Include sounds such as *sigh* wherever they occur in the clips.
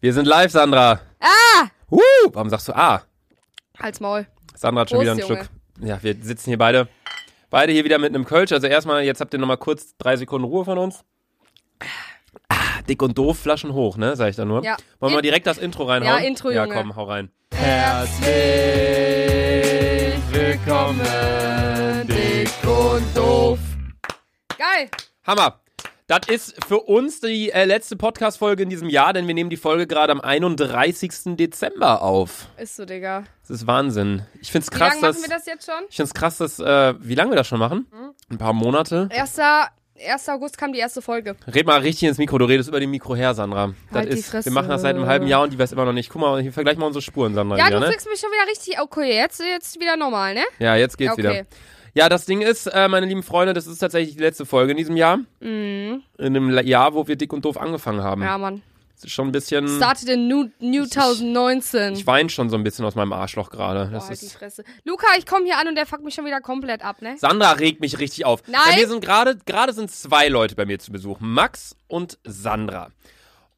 Wir sind live, Sandra. Ah! Uh, warum sagst du ah? Halt's Maul. Sandra hat schon Prost, wieder einen Junge. Schluck. Ja, wir sitzen hier beide. Beide hier wieder mit einem Kölsch. Also erstmal, jetzt habt ihr nochmal kurz drei Sekunden Ruhe von uns. Ah, dick und doof, Flaschen hoch, ne? Sag ich da nur. Ja. Wollen wir In- direkt das Intro reinhauen? Ja, Intro, Ja, Junge. komm, hau rein. Herzlich willkommen, dick und doof. Geil. Hammer. Das ist für uns die äh, letzte Podcast-Folge in diesem Jahr, denn wir nehmen die Folge gerade am 31. Dezember auf. Ist so, Digga. Das ist Wahnsinn. Ich find's Wie krass, lange machen wir das jetzt schon? Ich find's krass, dass. Äh, wie lange wir das schon machen? Ein paar Monate. 1. 1. August kam die erste Folge. Red mal richtig ins Mikro, du redest über dem Mikro her, Sandra. Das Halt die ist, Fresse. wir machen das seit einem halben Jahr und die weiß immer noch nicht. Guck mal, hier vergleich mal unsere Spuren, Sandra. Ja, wieder, du ne? kriegst mich schon wieder richtig. Okay, jetzt, jetzt wieder normal, ne? Ja, jetzt geht's Okay. wieder. Ja, das Ding ist, äh, meine lieben Freunde, das ist tatsächlich die letzte Folge in diesem Jahr. Mhm. In einem Jahr, wo wir dick und doof angefangen haben. Ja, Mann. Das ist schon ein bisschen. Started in New, New 2019. Ich weine schon so ein bisschen aus meinem Arschloch gerade. Boah, halt die. Fresse. Luca, ich komme hier an und der fuckt mich schon wieder komplett ab, ne? Sandra regt mich richtig auf. Nein. Bei mir sind gerade, gerade sind zwei Leute bei mir zu Besuch. Max und Sandra.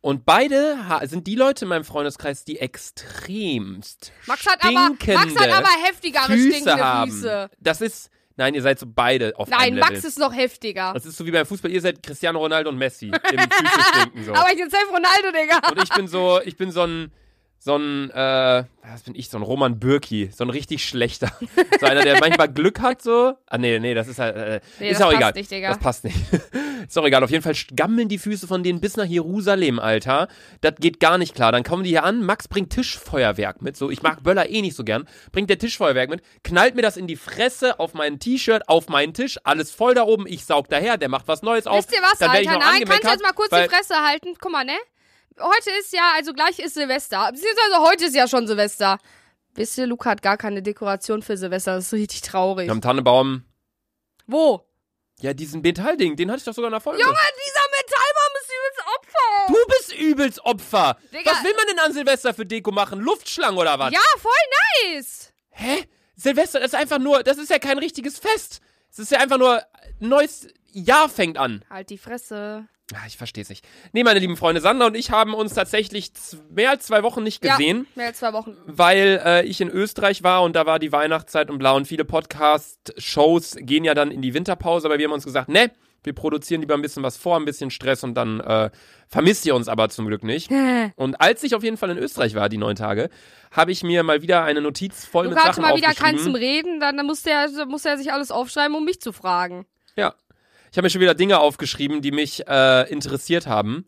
Und beide sind die Leute in meinem Freundeskreis, die extremst Max hat aber, Max hat aber heftigere Füße stinkende haben. Füße. Das ist, nein, ihr seid so beide auf Nein, einem Level. Max ist noch heftiger. das ist so wie beim Fußball, ihr seid Cristiano Ronaldo und Messi. Im Füße stinken so. *laughs* Aber ich bin safe Ronaldo, Digga. Und ich bin so, ich bin so ein, so ein, äh, was bin ich, so ein Roman Bürki, so ein richtig schlechter. *laughs* So einer, der manchmal Glück hat, so. Ah, nee, nee, das ist halt, äh, Nee, ist das auch passt egal. nicht, Digga. Das passt nicht. *laughs* ist auch egal. Auf jeden Fall gammeln die Füße von denen bis nach Jerusalem, Alter. Das geht gar nicht klar. Dann kommen die hier an, Max bringt Tischfeuerwerk mit, so. Ich mag Böller eh nicht so gern. Bringt der Tischfeuerwerk mit, knallt mir das in die Fresse, auf mein T-Shirt, auf meinen Tisch, alles voll da oben. Ich saug daher, der macht was Neues auf. Wisst ihr was, Dann ich Alter? noch Nein, kannst du jetzt mal kurz die Fresse halten? Guck mal, ne? Heute ist ja, also gleich ist Silvester. Beziehungsweise heute ist ja schon Silvester. Wisst ihr, Luca hat gar keine Dekoration für Silvester. Das ist richtig traurig. Am Tannebaum. Wo? Ja, diesen Metallding, den hatte ich doch sogar in der Folge. Junge, dieser Metallbaum ist übelst Opfer. Du bist übelst Opfer. Digga. Was will man denn an Silvester für Deko machen? Luftschlangen oder was? Ja, voll nice. Hä? Silvester, das ist einfach nur, das ist ja kein richtiges Fest. Es ist ja einfach nur, ein neues Jahr fängt an. Halt die Fresse. Ah, ich versteh's nicht. Nee, meine lieben Freunde, Sandra und ich haben uns tatsächlich mehr als zwei Wochen nicht gesehen. Ja, mehr als zwei Wochen. weil äh, ich in Österreich war und da war die Weihnachtszeit und blau und viele Podcast-Shows gehen ja dann in die Winterpause, aber wir haben uns gesagt, ne, wir produzieren lieber ein bisschen was vor, ein bisschen Stress und dann äh, vermisst ihr uns aber zum Glück nicht. *laughs* Und als ich auf jeden Fall in Österreich war, die neun Tage, habe ich mir mal wieder eine Notiz voll mit Luca hatte Sachen mal wieder keinen zum Reden, dann, dann musste er sich alles aufschreiben, um mich zu fragen. Ja. Ich habe mir schon wieder Dinge aufgeschrieben, die mich äh, interessiert haben.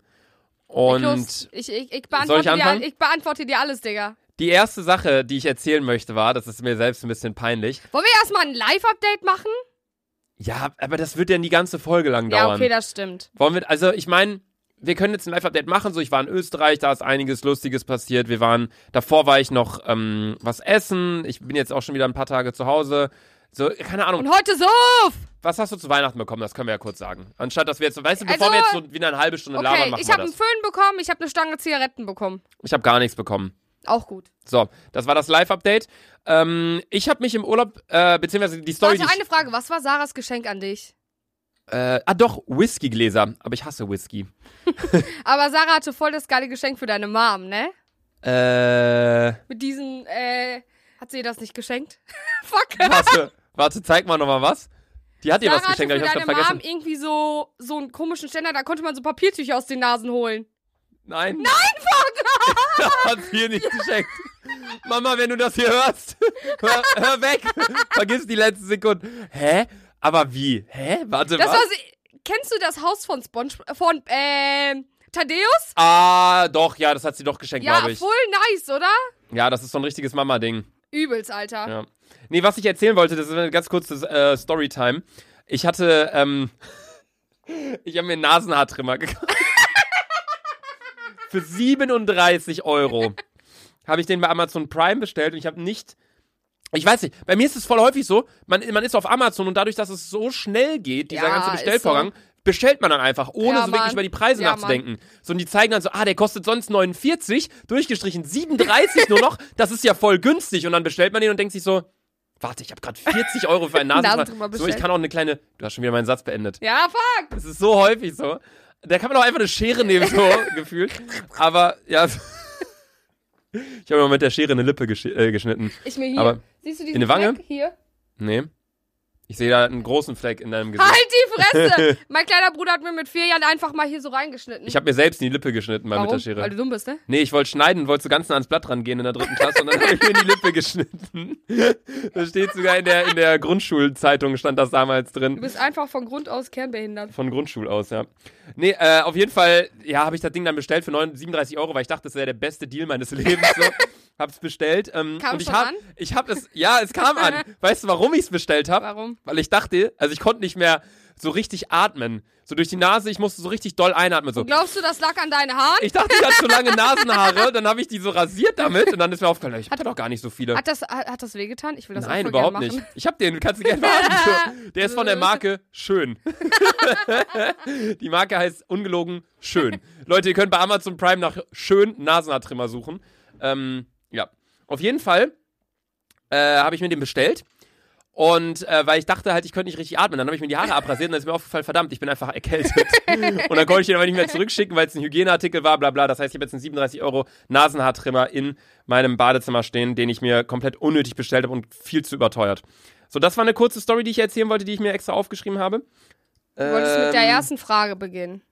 Und ich, ich, ich, Soll ich beantworte dir, ich beantworte dir alles, Digga. die erste Sache, die ich erzählen möchte, war, das ist mir selbst ein bisschen peinlich. Wollen wir erstmal ein Live-Update machen? Ja, aber das wird ja die ganze Folge lang Ja, dauern. okay, das stimmt. Wollen wir, also ich meine, wir können jetzt ein Live-Update machen. So, ich war in Österreich, da ist einiges Lustiges passiert. Wir waren, davor war ich noch ähm, was essen. Ich bin jetzt auch schon wieder ein paar Tage zu Hause. So, keine Ahnung. Und heute so! Was hast du zu Weihnachten bekommen? Das können wir ja kurz sagen. Anstatt, dass wir jetzt, weißt du, bevor Also- wir jetzt so wieder eine halbe Stunde labern, Okay, machen ich habe einen. Föhn bekommen, ich habe eine Stange Zigaretten bekommen. Ich habe gar nichts bekommen. Auch gut. So, das war das Live-Update. Ähm, ich habe mich im Urlaub, äh, beziehungsweise die Story, ich, eine Frage. Was war Sarahs Geschenk an dich? äh, ah doch, Whisky-Gläser. Aber ich hasse Whisky. *laughs* Aber Sarah hatte voll das geile Geschenk für deine Mom, ne? Äh, Mit diesen, äh, hat sie dir das nicht geschenkt? *laughs* Fuck. warte, warte, zeig mal nochmal was. Die hat dir was geschenkt, aber ich hab's grad Mom vergessen. irgendwie so, so einen komischen Ständer, da konnte man so Papiertücher aus den Nasen holen. Nein. Nein, *laughs* Hat sie ihr nicht geschenkt. Mama, wenn du das hier hörst, hör, hör weg. Vergiss die letzten Sekunden. Hä? Aber wie? Hä? Warte, Das was? kennst du das Haus von SpongeBob, von, ähm, Thaddeus? Ah, doch, ja, das hat sie doch geschenkt, Ja, glaube ich. voll nice, oder? Ja, das ist so ein richtiges Mama-Ding. Übelst, Alter. Ja. Nee, was ich erzählen wollte, das ist eine ganz kurze äh, Storytime. Ich hatte, ähm, *laughs* ich habe mir einen Nasenhaartrimmer gekauft. *laughs* Für 37 Euro habe ich den bei Amazon Prime bestellt und ich habe nicht. Ich weiß nicht, bei mir ist es voll häufig so, man, man ist auf Amazon und dadurch, dass es so schnell geht, dieser Ja, ganze Bestellvorgang, bestellt man dann einfach, ohne Ja, so wirklich Mann. über die Preise Ja, nachzudenken. So, und die zeigen dann so, ah, der kostet sonst 49, durchgestrichen 37 nur noch, das ist ja voll günstig. Und dann bestellt man den und denkt sich so, warte, ich habe gerade 40 Euro für *laughs* einen Nasentrimmer. So, ich kann auch eine kleine, du hast schon wieder meinen Satz beendet. Ja, fuck. Das ist so häufig so. Da kann man auch einfach eine Schere nehmen, so *laughs* gefühlt. Aber ja, Ich habe mir mit der Schere eine Lippe gesch äh, geschnitten. Ich mir hier. Aber Siehst du diesen in die Wange? Fleck hier? Nee. Ich sehe da einen großen Fleck in deinem Gesicht. Halt die Fresse! *laughs* mein kleiner Bruder hat mir mit vier Jahren einfach mal hier so reingeschnitten. Ich habe mir selbst in die Lippe geschnitten mal Warum? mit der Schere. Weil du dumm bist, ne? Nee, ich wollte schneiden, wollte so ganz nah ans Blatt rangehen in der dritten Klasse und dann habe ich mir in die Lippe geschnitten. *laughs* Das steht sogar in der, in der Grundschulzeitung, stand das damals Du drin. bist einfach von Grund aus kernbehindert. Von Grundschul aus, ja. Nee, äh, auf jeden Fall, ja, habe ich das Ding dann bestellt für 9, 37 Euro, weil ich dachte, das wäre der beste Deal meines Lebens. So. *laughs* Hab's bestellt. Ähm, Kam und ich hab, an? ich hab es, ja, es kam an. *laughs* Weißt du, warum ich es bestellt habe? Warum? Weil ich dachte, also ich konnte nicht mehr so richtig atmen. So durch die Nase, ich musste so richtig doll einatmen. So. Glaubst du, das lag an deinen Haaren? Ich dachte, ich hatte zu lange *laughs* Nasenhaare, dann habe ich die so rasiert damit und dann ist mir aufgefallen, ich hatte doch gar nicht so viele. Hat das, hat, hat das wehgetan? Ich will das Nein, überhaupt nicht. Ich hab den, kannst du gerne. So. *laughs* Der ist von der Marke Schön. Die Marke heißt ungelogen Schön. Leute, ihr könnt bei Amazon Prime nach Schön Nasenhaartrimmer suchen. Ähm, ja. Auf jeden Fall äh, habe ich mir den bestellt. Und äh, weil ich dachte halt, ich könnte nicht richtig atmen, dann habe ich mir die Haare abrasiert und dann ist mir aufgefallen, verdammt, ich bin einfach erkältet. *laughs* und dann konnte ich den aber nicht mehr zurückschicken, weil es ein Hygieneartikel war, bla bla. Das heißt, ich habe jetzt einen 37 Euro Nasenhaartrimmer in meinem Badezimmer stehen, den ich mir komplett unnötig bestellt habe und viel zu überteuert. So, das war eine kurze Story, die ich erzählen wollte, die ich mir extra aufgeschrieben habe. Du wolltest mit der Ähm, ersten Frage beginnen.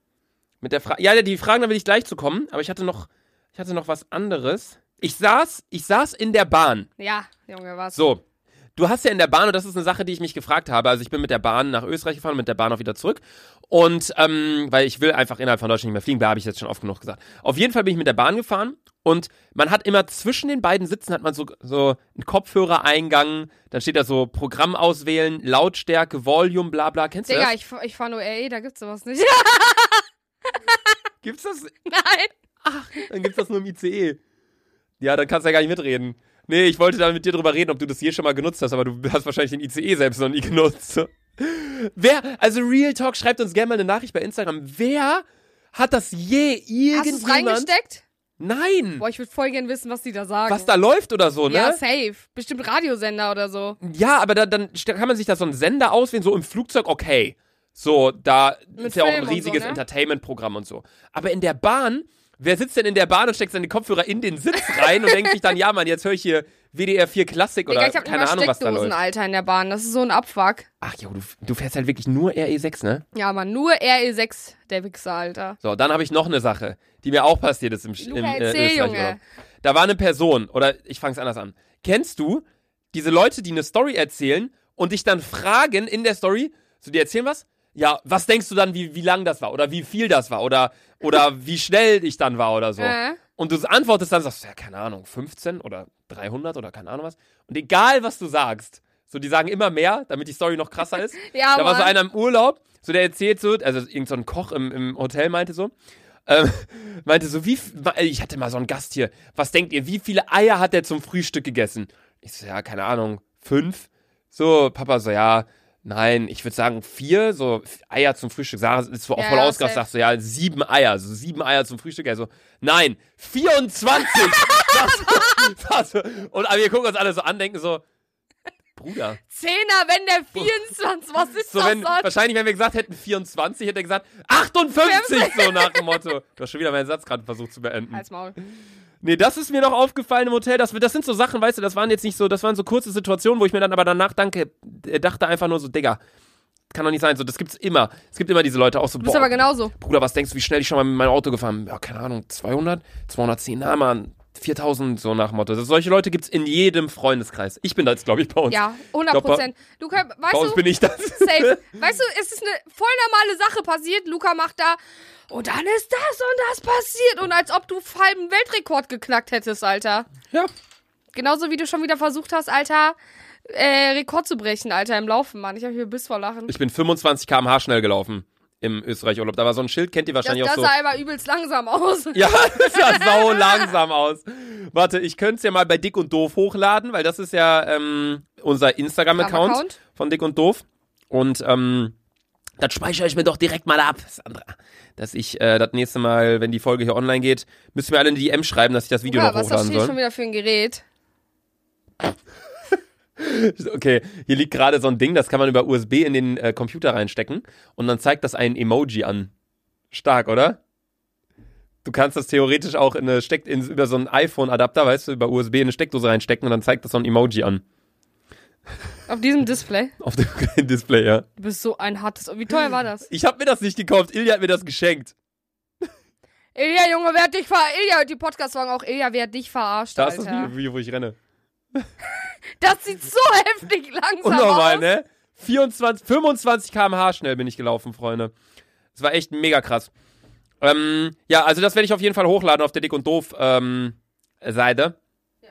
mit der Frage. Ja, die Fragen, da will ich gleich zu kommen, aber ich hatte noch, ich hatte noch was anderes. Ich saß, ich saß in der Bahn. Ja, Junge, was? So. Du hast ja in der Bahn, und das ist eine Sache, die ich mich gefragt habe. Also ich bin mit der Bahn nach Österreich gefahren und mit der Bahn auch wieder zurück. Und ähm, weil ich will einfach innerhalb von Deutschland nicht mehr fliegen, da habe ich jetzt schon oft genug gesagt. Auf jeden Fall bin ich mit der Bahn gefahren und man hat immer zwischen den beiden Sitzen hat man so, so einen Kopfhörereingang, dann steht da so Programm auswählen, Lautstärke, Volume, bla bla. Kennst du Digga, das? ich, fahr- ich fahr nur RE, da gibt's sowas nicht. Gibt's das? *laughs* Nein. Dann gibt's das nur im ICE. Ja, dann kannst du ja gar nicht mitreden. Nee, ich wollte da mit dir drüber reden, ob du das hier schon mal genutzt hast, aber du hast wahrscheinlich den ICE selbst noch nie genutzt. *laughs* Wer, also Real Talk, schreibt uns gerne mal eine Nachricht bei Instagram. Wer hat das je Hast irgendjemand? reingesteckt? Nein. Boah, ich würde voll gern wissen, was die da sagen. Was da läuft oder so, ne? Ja, safe. Bestimmt Radiosender oder so. Ja, aber da, dann kann man sich da so einen Sender auswählen, so im Flugzeug, okay. So, da ist ja auch ein und so, riesiges ne? Entertainment-Programm und so. Aber in der Bahn, wer sitzt denn in der Bahn und steckt seine Kopfhörer in den Sitz rein und denkt sich dann, ja, Mann, jetzt höre ich hier WDR 4 Klassik oder Digga, ich keine Ahnung, was da läuft. Alter, in der Bahn. Das ist so ein Abfuck. Ach jo, du, du fährst halt wirklich nur RE6, ne? Ja, man, nur RE6, der Wichser, Alter. So, dann habe ich noch eine Sache, die mir auch passiert ist im, Luca, im äh, erzähl. Junge. Da war eine Person, oder ich fange es anders an. Kennst du diese Leute, die eine Story erzählen und dich dann fragen in der Story, so die erzählen was? Ja, was denkst du dann, wie, wie lang das war oder wie viel das war oder, oder *laughs* wie schnell ich dann war oder so? Äh. Und du antwortest dann, sagst, ja, keine Ahnung, 15 oder 300 oder keine Ahnung was. Und egal, was du sagst, so, die sagen immer mehr, damit die Story noch krasser ist. *laughs* Ja, da war so einer im Urlaub, so der erzählt so, also irgend so ein Koch im, im Hotel meinte so, ähm, *laughs* meinte so, wie, f- ich hatte mal so einen Gast hier, was denkt ihr, wie viele Eier hat der zum Frühstück gegessen? Ich so, ja, keine Ahnung, fünf? So, Papa so, ja, nein, ich würde sagen vier, so Eier zum Frühstück. Sarah ist auch Ja, voll ja, ausgerastet, safe. sagt so, ja, sieben Eier, so sieben Eier zum Frühstück. Er so, nein, 24! *laughs* das, das, und wir gucken uns alle so an, denken so, Bruder. Zehner, wenn der 24, was ist So, das wenn, sonst? wahrscheinlich, wenn wir gesagt hätten 24, hätte er gesagt 58, so nach dem Motto. Du hast schon wieder meinen Satz gerade versucht zu beenden. Als Maul. Nee, das ist mir noch aufgefallen im Hotel. Das, das sind so Sachen, weißt du, das waren jetzt nicht so, das waren so kurze Situationen, wo ich mir dann aber danach danke, äh, dachte einfach nur so, Digga, kann doch nicht sein. So, das gibt's immer. Es gibt immer diese Leute auch so, Du bist boah, aber genauso. Bruder, was denkst du, wie schnell ich schon mal mit meinem Auto gefahren bin? Ja, keine Ahnung, 200, 210, na man, 4000, so nach Motto. Das, solche Leute gibt's in jedem Freundeskreis. Ich bin das, glaube ich, bei uns. Ja, 100 Glaub, bei- Prozent. Luca, Bei weißt uns du, bin ich das. safe. *laughs* Weißt du, es ist eine voll normale Sache passiert. Luca macht da, und dann ist das und das passiert. Und als ob du halben Weltrekord geknackt hättest, Alter. ja. Genauso wie du schon wieder versucht hast, Alter, äh, Rekord zu brechen, Alter, im Laufen, Mann. Ich habe hier Biss vor Lachen. Ich bin 25 km/h schnell gelaufen im Österreich-Urlaub. Da war so ein Schild, kennt ihr Das, wahrscheinlich das auch so. sah aber übelst langsam aus. Ja, *laughs* *laughs* das sah sau langsam aus. Warte, ich könnte es ja mal bei Dick und Doof hochladen, weil das ist ja ähm, unser Instagram-Account Account. von Dick und Doof. Und ähm, das speichere ich mir doch direkt mal ab, Sandra. Dass ich äh, das nächste Mal, wenn die Folge hier online geht, müsst ihr mir alle eine DM schreiben, dass ich das Video Luca, noch was ist das hochladen hier soll. schon wieder für ein Gerät? *laughs* Okay, hier liegt gerade so ein Ding, das kann man über USB in den äh, Computer reinstecken und dann zeigt das ein Emoji an. Stark, oder? Du kannst das theoretisch auch in eine Steck in, über so einen iPhone-Adapter, weißt du, über USB in eine Steckdose reinstecken und dann zeigt das so ein Emoji an. Auf diesem Display. Auf dem Display, ja. Du bist so ein hartes. Wie teuer war das? Ich habe mir das nicht gekauft. Ilja hat mir das geschenkt. Ilja, Junge, wer hat dich verarscht? Ilja, die Podcast sagen auch, Ilja, wer hat dich verarscht, Da ist das Alter. Video, wo ich renne. Das sieht so *laughs* heftig langsam Unnormal, aus. ne? 24, 25 km/h schnell bin ich gelaufen, Freunde. Das war echt mega krass. Ähm, ja, also das werde ich auf jeden Fall hochladen auf der Dick und Doof ähm, Seite. Ja.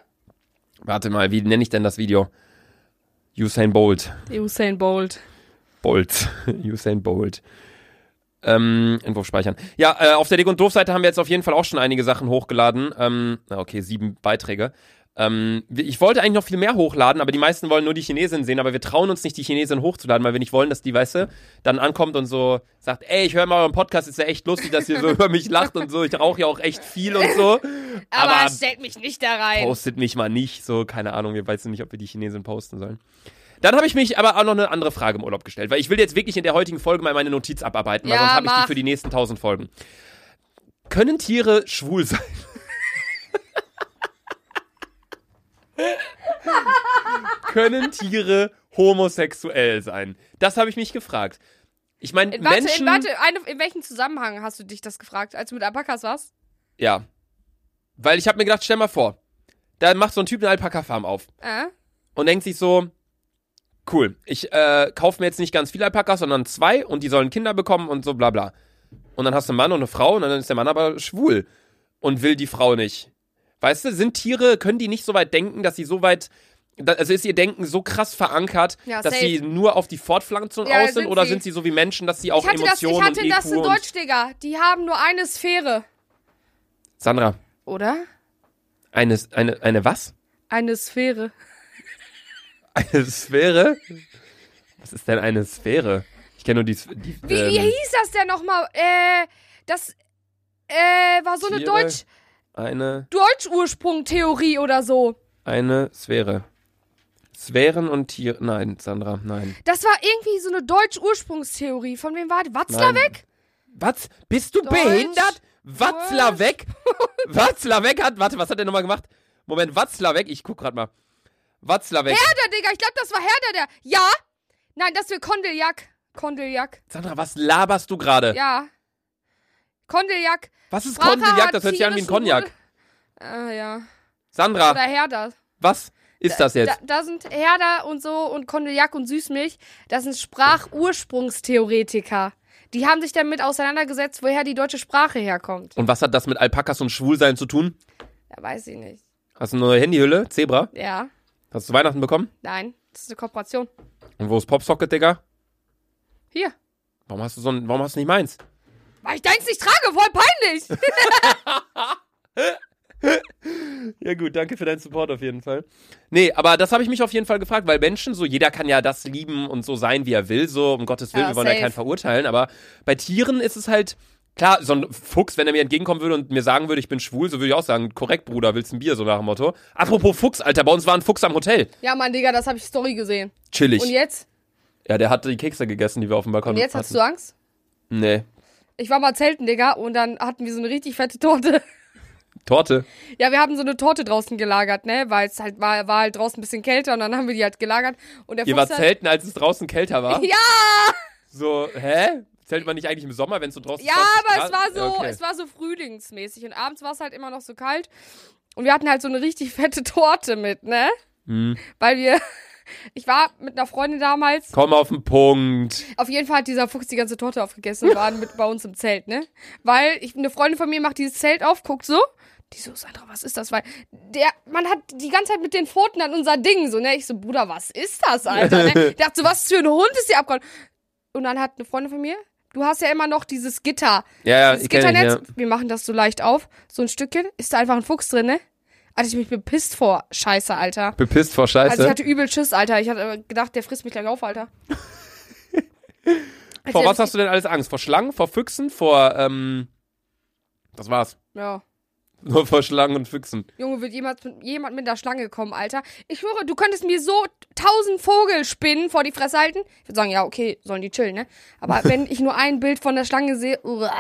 Warte mal, wie nenne ich denn das Video? Usain Bolt. Usain Bolt. Bolt. *laughs* Usain Bolt. Ähm, Entwurf speichern. Ja, äh, auf der Dick und Doof Seite haben wir jetzt auf jeden Fall auch schon einige Sachen hochgeladen. Ähm, okay, sieben Beiträge. Ähm, ich wollte eigentlich noch viel mehr hochladen, aber die meisten wollen nur die Chinesin sehen, aber wir trauen uns nicht, die Chinesin hochzuladen, weil wir nicht wollen, dass die, weißt du, dann ankommt und so sagt, ey, ich höre mal euren Podcast, ist ja echt lustig, dass ihr so *laughs* über mich lacht und so, ich rauche ja auch echt viel und so. *laughs* Aber, Aber stellt mich nicht da rein. postet mich mal nicht, so, keine Ahnung, wir wissen nicht, ob wir die Chinesin posten sollen. Dann habe ich mich aber auch noch eine andere Frage im Urlaub gestellt, weil ich will jetzt wirklich in der heutigen Folge mal meine Notiz abarbeiten, weil Ja, sonst habe ich die für die nächsten tausend Folgen. Können Tiere schwul sein? *laughs* Können Tiere homosexuell sein? Das habe ich mich gefragt. Ich meine, In, warte, Menschen... in, warte eine, in welchem Zusammenhang hast du dich das gefragt? Als du mit Alpakas warst? Ja. Weil ich habe mir gedacht, stell mal vor, da macht so ein Typ eine Alpaka-Farm auf. Äh? und denkt sich so, cool, ich äh, kaufe mir jetzt nicht ganz viele Alpakas, sondern zwei und die sollen Kinder bekommen und so bla bla. Und dann hast du einen Mann und eine Frau und dann ist der Mann aber schwul und will die Frau nicht. Weißt du, sind Tiere, können die nicht so weit denken, dass sie so weit, also ist ihr Denken so krass verankert, Ja, dass safe. sie nur auf die Fortpflanzung Ja, aus sind, oder sie. sind sie so wie Menschen, dass sie auch Ich hatte das, ich Emotionen hatte das in Deutsch, Digga. Die haben nur eine Sphäre. Sandra, Oder? eine, eine, eine was? Eine Sphäre. *laughs* Eine Sphäre? Was ist denn eine Sphäre? Ich kenne nur die, die Wie, ähm, hieß das denn nochmal? Äh, das äh, war so eine Tiere. Deutsch, eine Deutsch-Ursprung-Theorie oder so. Eine Sphäre. Sphären und Tiere. Nein, Sandra, nein. Das war irgendwie so eine Deutsch-Ursprungstheorie. Von wem war die? Watzlawick? Was? Bist du Deutsch. behindert? Watzlawick? Watzlawick hat. Warte, was hat der nochmal gemacht? Moment, Watzlawick, ich guck grad mal. Watzlawick. Herder, Digga, ich glaube, das war Herder, der. Ja? Nein, das wird Kondeljak. Kondeljak. Sandra, was laberst du gerade? Ja. Kondeljak. Was ist hat Das hört sich an wie ein Cognac. Wurzel- Ah, ja. Sandra, Oder Herder. was ist das jetzt? Da, da sind Herder und so und Kondillac und Süßmilch, das sind Sprachursprungstheoretiker. Die haben sich damit auseinandergesetzt, woher die deutsche Sprache herkommt. Und was hat das mit Alpakas und Schwulsein zu tun? Ja, weiß ich nicht. Hast du eine neue Handyhülle? Zebra? Ja, Hast du Weihnachten bekommen? nein, das ist eine Kooperation. Und wo ist Popsocket, Digga? Hier. Warum hast du so ein, warum hast du nicht meins? Weil ich deins nicht trage, voll peinlich. *laughs* Ja gut, danke für deinen Support auf jeden Fall. Nee, aber das habe ich mich auf jeden Fall gefragt, weil Menschen, so jeder kann ja das lieben und so sein, wie er will, so um Gottes Willen, Ja, wir wollen ja safe. keinen verurteilen, aber bei Tieren ist es halt, klar, so ein Fuchs, wenn er mir entgegenkommen würde und mir sagen würde, ich bin schwul, so würde ich auch sagen, korrekt, Bruder, willst ein Bier, so nach dem Motto. Apropos Fuchs, Alter, bei uns war ein Fuchs am Hotel. ja, Mann, Digga, das habe ich Story gesehen. Chillig. Und jetzt? Ja, der hat die Kekse gegessen, die wir auf dem Balkon Und jetzt hatten. hast du Angst? Nee. Ich war mal zelten, Digga, und dann hatten wir so eine richtig fette Torte. Torte. Ja, wir haben so eine Torte draußen gelagert, ne? Weil es halt war, war halt draußen ein bisschen kälter und dann haben wir die halt gelagert. Und der Ihr Fuchs wart hat- zelten, als es draußen kälter war? *laughs* Ja! So, hä? Zählt man nicht eigentlich im Sommer, wenn es so draußen Ja, 20 aber es war so, Okay. es war so frühlingsmäßig und abends war es halt immer noch so kalt. Und wir hatten halt so eine richtig fette Torte mit, ne? Hm. Weil wir, ich war mit einer Freundin damals, Komm auf den Punkt. auf jeden Fall hat dieser Fuchs die ganze Torte aufgegessen und war mit bei uns im Zelt, ne? Weil ich, eine Freundin von mir macht dieses Zelt auf, guckt so, die so, Sandra, was ist das? Weil der, man hat die ganze Zeit mit den Pfoten an unser Ding, so, ne? Ich so, Bruder, was ist das, Alter? Ne? *laughs* Ich dachte so, was für ein Hund ist hier abgehauen? Und dann hat eine Freundin von mir, du hast ja immer noch dieses Gitter. Ja, ja, Das ich kenne Gitternetz, ja. wir machen das so leicht auf, so ein Stückchen, ist da einfach ein Fuchs drin, ne? Alter, ich mich bepisst vor Scheiße, Alter. Bepisst vor Scheiße. Also ich hatte übel Schiss, Alter. Ich hatte gedacht, der frisst mich gleich auf, Alter. *laughs* vor was hast du denn alles Angst? Vor Schlangen, vor Füchsen, vor, ähm, das war's. Ja. Nur vor Schlangen und Füchsen. Junge, wird jemand, jemand mit der Schlange kommen, Alter. Ich schwöre, du könntest mir so tausend Vogelspinnen vor die Fresse halten. Ich würde sagen, ja, okay, sollen die chillen, ne? Aber *laughs* wenn ich nur ein Bild von der Schlange sehe, uah.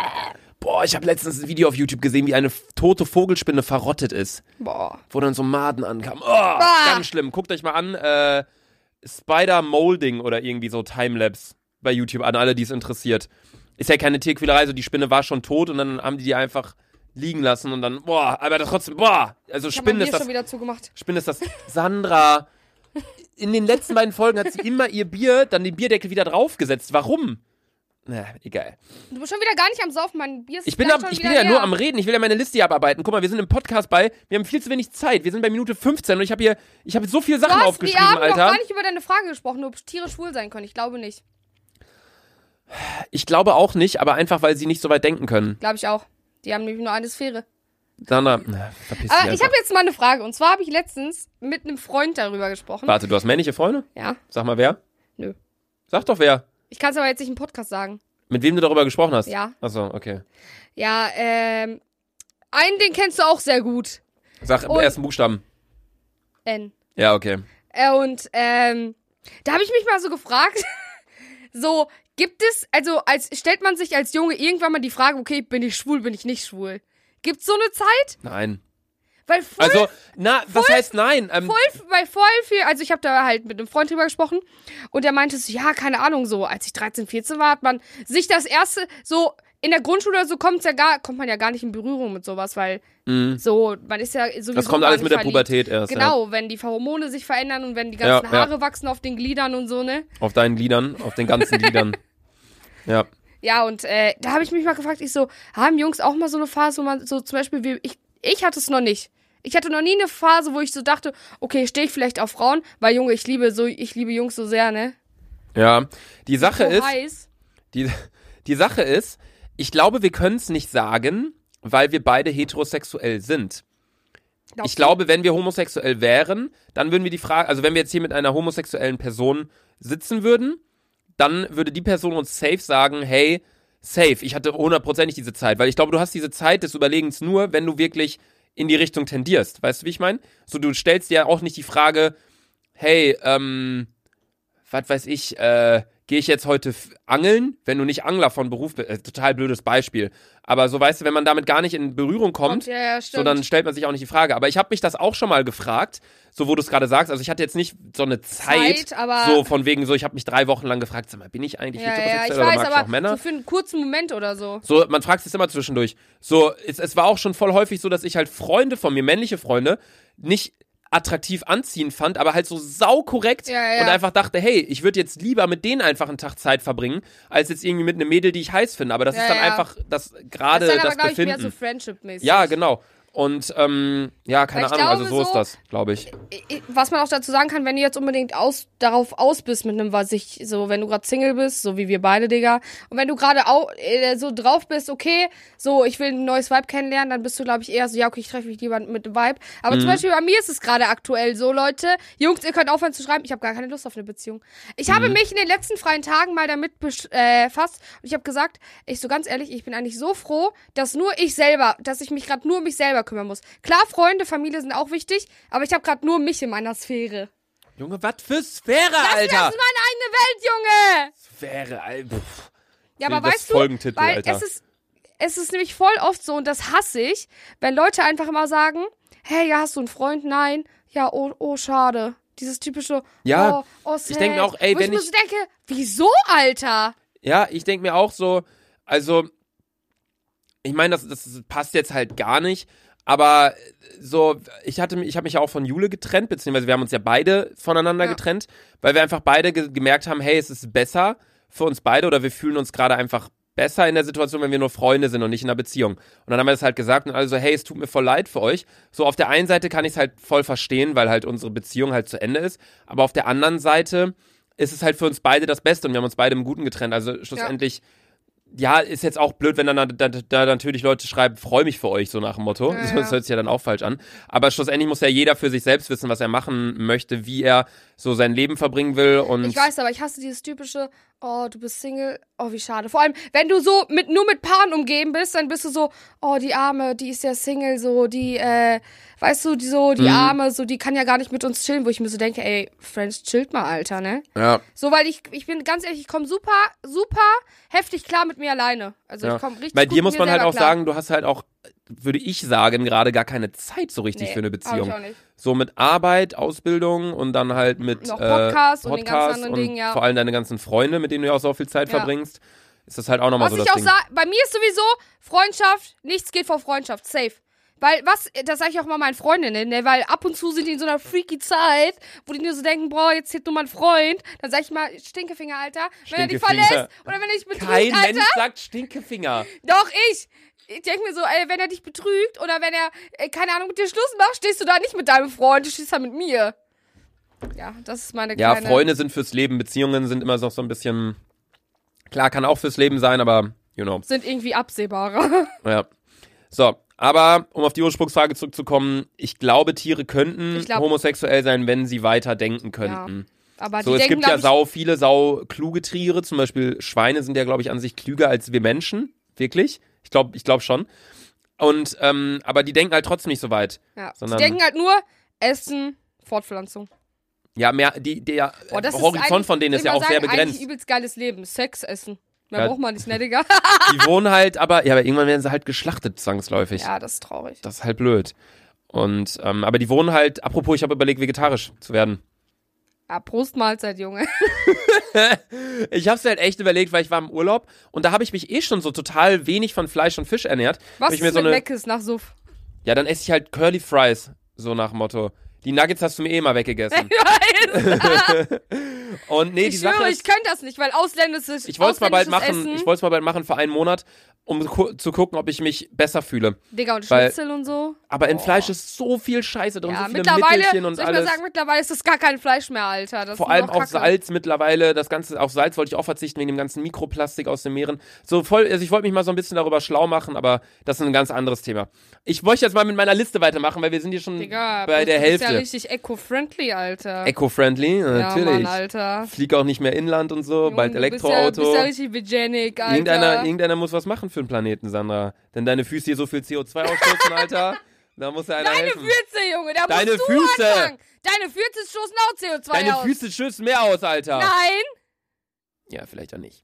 Boah, ich habe letztens ein Video auf YouTube gesehen, wie eine tote Vogelspinne verrottet ist. Boah. Wo dann so Maden ankamen. Oh, ganz schlimm. Guckt euch mal an, äh, Spider Molding oder irgendwie so Timelapse bei YouTube an, alle, die es interessiert. Ist ja keine Tierquälerei, so die Spinne war schon tot und dann haben die die einfach liegen lassen und dann, boah, aber trotzdem, boah. Also Bier ist das schon wieder zugemacht. Spinne ist das. Sandra. In den letzten beiden Folgen hat sie immer ihr Bier, dann den Bierdeckel wieder draufgesetzt. Warum? Na, egal. Du bist schon wieder gar nicht am Saufen, mein Bier ist Ich bin, schon ich bin ja nur am Reden. Ich will ja meine Liste hier abarbeiten. Guck mal, wir sind im Podcast bei. Wir haben viel zu wenig Zeit. Wir sind bei Minute 15 und ich habe hier, ich habe so viele Sachen wir aufgeschrieben, haben Alter. noch gar nicht über deine Frage gesprochen, ob Tiere schwul sein können. Ich glaube nicht. Ich glaube auch nicht, aber einfach, weil sie nicht so weit denken können. Glaube ich auch. Die haben nämlich nur eine Sphäre. Sandra, na, verpiss dich Aber ich habe jetzt mal eine Frage. Und zwar habe ich letztens mit einem Freund darüber gesprochen. Warte, du hast männliche Freunde? Ja. Sag mal wer? Nö. Sag doch wer. Ich kann es aber jetzt nicht im Podcast sagen. Mit wem du darüber gesprochen hast? Ja. Achso, okay. Ja, ähm. Einen, den kennst du auch sehr gut. Sag im Und- ersten Buchstaben. N. Ja, okay. Äh, und ähm, da habe ich mich mal so gefragt, *laughs* so gibt es, also als stellt man sich als Junge irgendwann mal die Frage, okay, bin ich schwul, bin ich nicht schwul? Gibt's so eine Zeit? Nein. Weil voll, Also, na, was heißt nein? Ähm, voll, weil voll viel, also ich habe da halt mit einem Freund drüber gesprochen und der meinte so, ja, keine Ahnung, so als ich 13, 14 war, hat man sich das erste so in der Grundschule oder so kommt's ja gar, kommt man ja gar nicht in Berührung mit sowas, weil mh. so, man ist ja sowieso das kommt alles mit der verliebt. Pubertät erst. Ja. Genau, wenn die Hormone sich verändern und wenn die Ja, ganzen ja. Haare wachsen auf den Gliedern und so, ne? Auf deinen Gliedern, auf den ganzen Gliedern. *laughs* Ja. Ja, und äh, da habe ich mich mal gefragt, ich so, haben Jungs auch mal so eine Phase, wo man so zum Beispiel, wie, ich, ich hatte es noch nicht. Ich hatte noch nie eine Phase, wo ich so dachte, okay, stehe ich vielleicht auf Frauen, weil Junge, ich liebe so, ich liebe Jungs so sehr, ne? Ja. Die Sache So ist, heiß. die, die Sache ist, ich glaube, wir können es nicht sagen, weil wir beide heterosexuell sind. Glaubst Ich glaube, wenn wir homosexuell wären, dann würden wir die Frage, also wenn wir jetzt hier mit einer homosexuellen Person sitzen würden, dann würde die Person uns safe sagen, hey, safe, ich hatte hundertprozentig diese Zeit, weil ich glaube, du hast diese Zeit des Überlegens nur, wenn du wirklich in die Richtung tendierst. Weißt du, wie ich meine? So, du stellst dir auch nicht die Frage, hey, ähm, was weiß ich, äh, gehe ich jetzt heute angeln, wenn du nicht Angler von Beruf bist? Äh, total blödes Beispiel. Aber so weißt du, wenn man damit gar nicht in Berührung kommt, ja, ja, so, dann stellt man sich auch nicht die Frage. Aber ich habe mich das auch schon mal gefragt, so wo du es gerade sagst. Also ich hatte jetzt nicht so eine Zeit, Zeit, aber- so von wegen so, ich habe mich drei Wochen lang gefragt, sag mal, bin ich eigentlich ja, ja, heterosexuell ich oder weiß, mag ich aber auch Männer? so für einen kurzen Moment oder so. So, man fragt sich immer zwischendurch. So, es, es war auch schon voll häufig so, dass ich halt Freunde von mir, männliche Freunde, nicht attraktiv anziehen fand, aber halt so saukorrekt Ja, ja, und einfach dachte, hey, ich würde jetzt lieber mit denen einfach einen Tag Zeit verbringen, als jetzt irgendwie mit einem Mädel, die ich heiß finde. Aber das Ja, ist dann einfach das gerade das das aber, glaube ich, mehr Befinden. so Friendship-mäßig. ja, genau. Und ähm, ja, keine Ahnung, also glaube so ist so- das, glaube ich. Was man auch dazu sagen kann, wenn du jetzt unbedingt aus, darauf aus bist mit einem, was ich, so, wenn du gerade Single bist, so wie wir beide, Digga, und wenn du gerade äh, so drauf bist, okay, so, ich will ein neues Vibe kennenlernen, dann bist du, glaube ich, eher so, ja, okay, ich treffe mich lieber mit dem Vibe. Aber Mhm. zum Beispiel bei mir ist es gerade aktuell so, Leute, Jungs, ihr könnt aufhören zu schreiben, ich habe gar keine Lust auf eine Beziehung. Ich habe Mhm. mich in den letzten freien Tagen mal damit äh, befasst und ich habe gesagt, ich so ganz ehrlich, ich bin eigentlich so froh, dass nur ich selber, dass ich mich gerade nur um mich selber kümmern muss. Klar, Freunde, Familie sind auch wichtig, aber ich habe gerade nur mich in meiner Sphäre. Junge, was für Sphäre, Das Alter! ist meine eigene Welt, Junge! Sphäre, Alter. Ja, aber das weißt du, Folgentitel, weil Alter. es ist, es ist nämlich voll oft so, und das hasse ich, wenn Leute einfach immer sagen, hey, ja, hast du einen Freund? Nein. Ja, oh, oh, schade. Dieses typische, Ja, oh, oh, sad. ich denk mir auch, ey, Wo wenn ich ich- so denke, wieso, Alter? Ja, ich denke mir auch so, also, ich meine, das, das passt jetzt halt gar nicht, aber so, ich hatte, ich habe mich ja auch von Jule getrennt, beziehungsweise wir haben uns ja beide voneinander Ja. getrennt, weil wir einfach beide ge gemerkt haben, hey, es ist besser für uns beide oder wir fühlen uns gerade einfach besser in der Situation, wenn wir nur Freunde sind und nicht in einer Beziehung. Und dann haben wir das halt gesagt und also, hey, es tut mir voll leid für euch. So, auf der einen Seite kann ich es halt voll verstehen, weil halt unsere Beziehung halt zu Ende ist, aber auf der anderen Seite ist es halt für uns beide das Beste und wir haben uns beide im Guten getrennt. Also schlussendlich, ja, ist jetzt auch blöd, wenn dann da, da, da natürlich Leute schreiben, freue mich für euch, so nach dem Motto. Ja, Das ja. hört sich ja dann auch falsch an. Aber schlussendlich muss ja jeder für sich selbst wissen, was er machen möchte, wie er so sein Leben verbringen will und Ich weiß, aber ich hasse dieses typische, oh, du bist Single, oh, wie schade. Vor allem, wenn du so mit, nur mit Paaren umgeben bist, dann bist du so, oh, die Arme, die ist ja Single, so, die, äh, weißt du, die so, die Mhm. Arme, so, die kann ja gar nicht mit uns chillen, wo ich mir so denke, ey, Friends, chillt mal, Alter, ne? Ja. So, weil ich, ich bin ganz ehrlich, ich komme super, super heftig klar mit mir alleine. Also ja. ich komme richtig Bei gut dir mit muss man halt auch klar. sagen, du hast halt auch, würde ich sagen, gerade gar keine Zeit so richtig Nee, für eine Beziehung. So mit Arbeit, Ausbildung und dann halt mit Noch äh, Podcast und den ganzen Podcast anderen und Dingen, ja. vor allem deine ganzen Freunde, mit denen du ja auch so viel Zeit Ja. verbringst, ist das halt auch nochmal Was so ich das auch Ding. bei mir ist sowieso Freundschaft, nichts geht vor Freundschaft, safe. Weil, was, das sage ich auch mal meinen Freundinnen, ne, weil ab und zu sind die in so einer freaky Zeit, wo die nur so denken, boah, jetzt hier nur mein Freund. Dann sag ich mal, Stinkefinger, Alter. Wenn er dich verlässt oder wenn er dich betrügt, Kein Alter. Mensch sagt Stinkefinger. Doch, ich. Ich denke mir so, ey, wenn er dich betrügt oder wenn er, ey, keine Ahnung, mit dir Schluss macht, stehst du da nicht mit deinem Freund, du stehst da mit mir. Ja, das ist meine Ja, kleine... Freunde sind fürs Leben, Beziehungen sind immer noch so ein bisschen. Klar, kann auch fürs Leben sein, aber you know. Sind irgendwie absehbarer. Ja. So, aber um auf die Ursprungsfrage zurückzukommen, ich glaube, Tiere könnten glaub- homosexuell sein, wenn sie weiter denken könnten. Aber So, es denken, gibt ja sau viele sau kluge Tiere, zum Beispiel Schweine sind ja, glaube ich, an sich klüger als wir Menschen. Wirklich? Ich glaube, ich glaube schon. Und, ähm, aber die denken halt trotzdem nicht so weit. Ja. sondern- die denken halt nur, Essen, Fortpflanzung. Ja, mehr, die, der Boah, Horizont von denen ist ja auch mal sehr sagen, begrenzt. Eigentlich übelst geiles Leben. Sex essen. Mehr Ja. braucht man nicht, ne, Digga? Die wohnen halt, aber, ja, aber irgendwann werden sie halt geschlachtet, zwangsläufig. ja, das ist traurig. Das ist halt blöd. Und, ähm, aber die wohnen halt, apropos, ich habe überlegt, vegetarisch zu werden. Ja, Prost Mahlzeit, Junge. *laughs* Ich habe es halt echt überlegt, weil ich war im Urlaub und da habe ich mich eh schon so total wenig von Fleisch und Fisch ernährt. Was ich mir so eine, Meckes nach Suff? Ja, dann esse ich halt Curly Fries, so nach Motto. Die Nuggets hast du mir eh mal weggegessen. *laughs* *laughs* Und nee, die ich Sache schwöre, ist, ich könnte das nicht, weil ausländisches ich wollte es mal bald machen, Essen, ich wollte es mal bald machen für einen Monat, um zu gucken, ob ich mich besser fühle. Digga, und weil- Schnitzel und so. Aber in Boah. Fleisch ist so viel Scheiße drin, Ja, so viele mittlerweile, Mittelchen soll und ich alles. mal sagen, mittlerweile ist das gar kein Fleisch mehr, Alter. Das Vor ist allem auf Kacke. Salz mittlerweile, das ganze, auf Salz wollte ich auch verzichten wegen dem ganzen Mikroplastik aus den Meeren. So voll, also ich wollte mich mal so ein bisschen darüber schlau machen, aber das ist ein ganz anderes Thema. Ich wollte jetzt mal mit meiner Liste weitermachen, weil wir sind hier schon Digga, bei der du bist ja Hälfte. richtig eco-friendly, Alter. Eco-friendly, ja, natürlich. Mann, Alter. Flieg auch nicht mehr inland und so, bald Junge, du bist Ja, Elektroauto. bist ja richtig Alter. irgendeiner, irgendeiner muss was machen für den Planeten, Sandra. Denn deine Füße hier so viel CO2 ausstoßen, Alter. *laughs* Da muss ja einer Deine helfen. Füße, Junge, da Deine musst du Füße. anfangen. Deine Füße stoßen auch CO2 Deine aus. Füße schützen mehr aus, Alter. Nein. Ja, vielleicht auch nicht.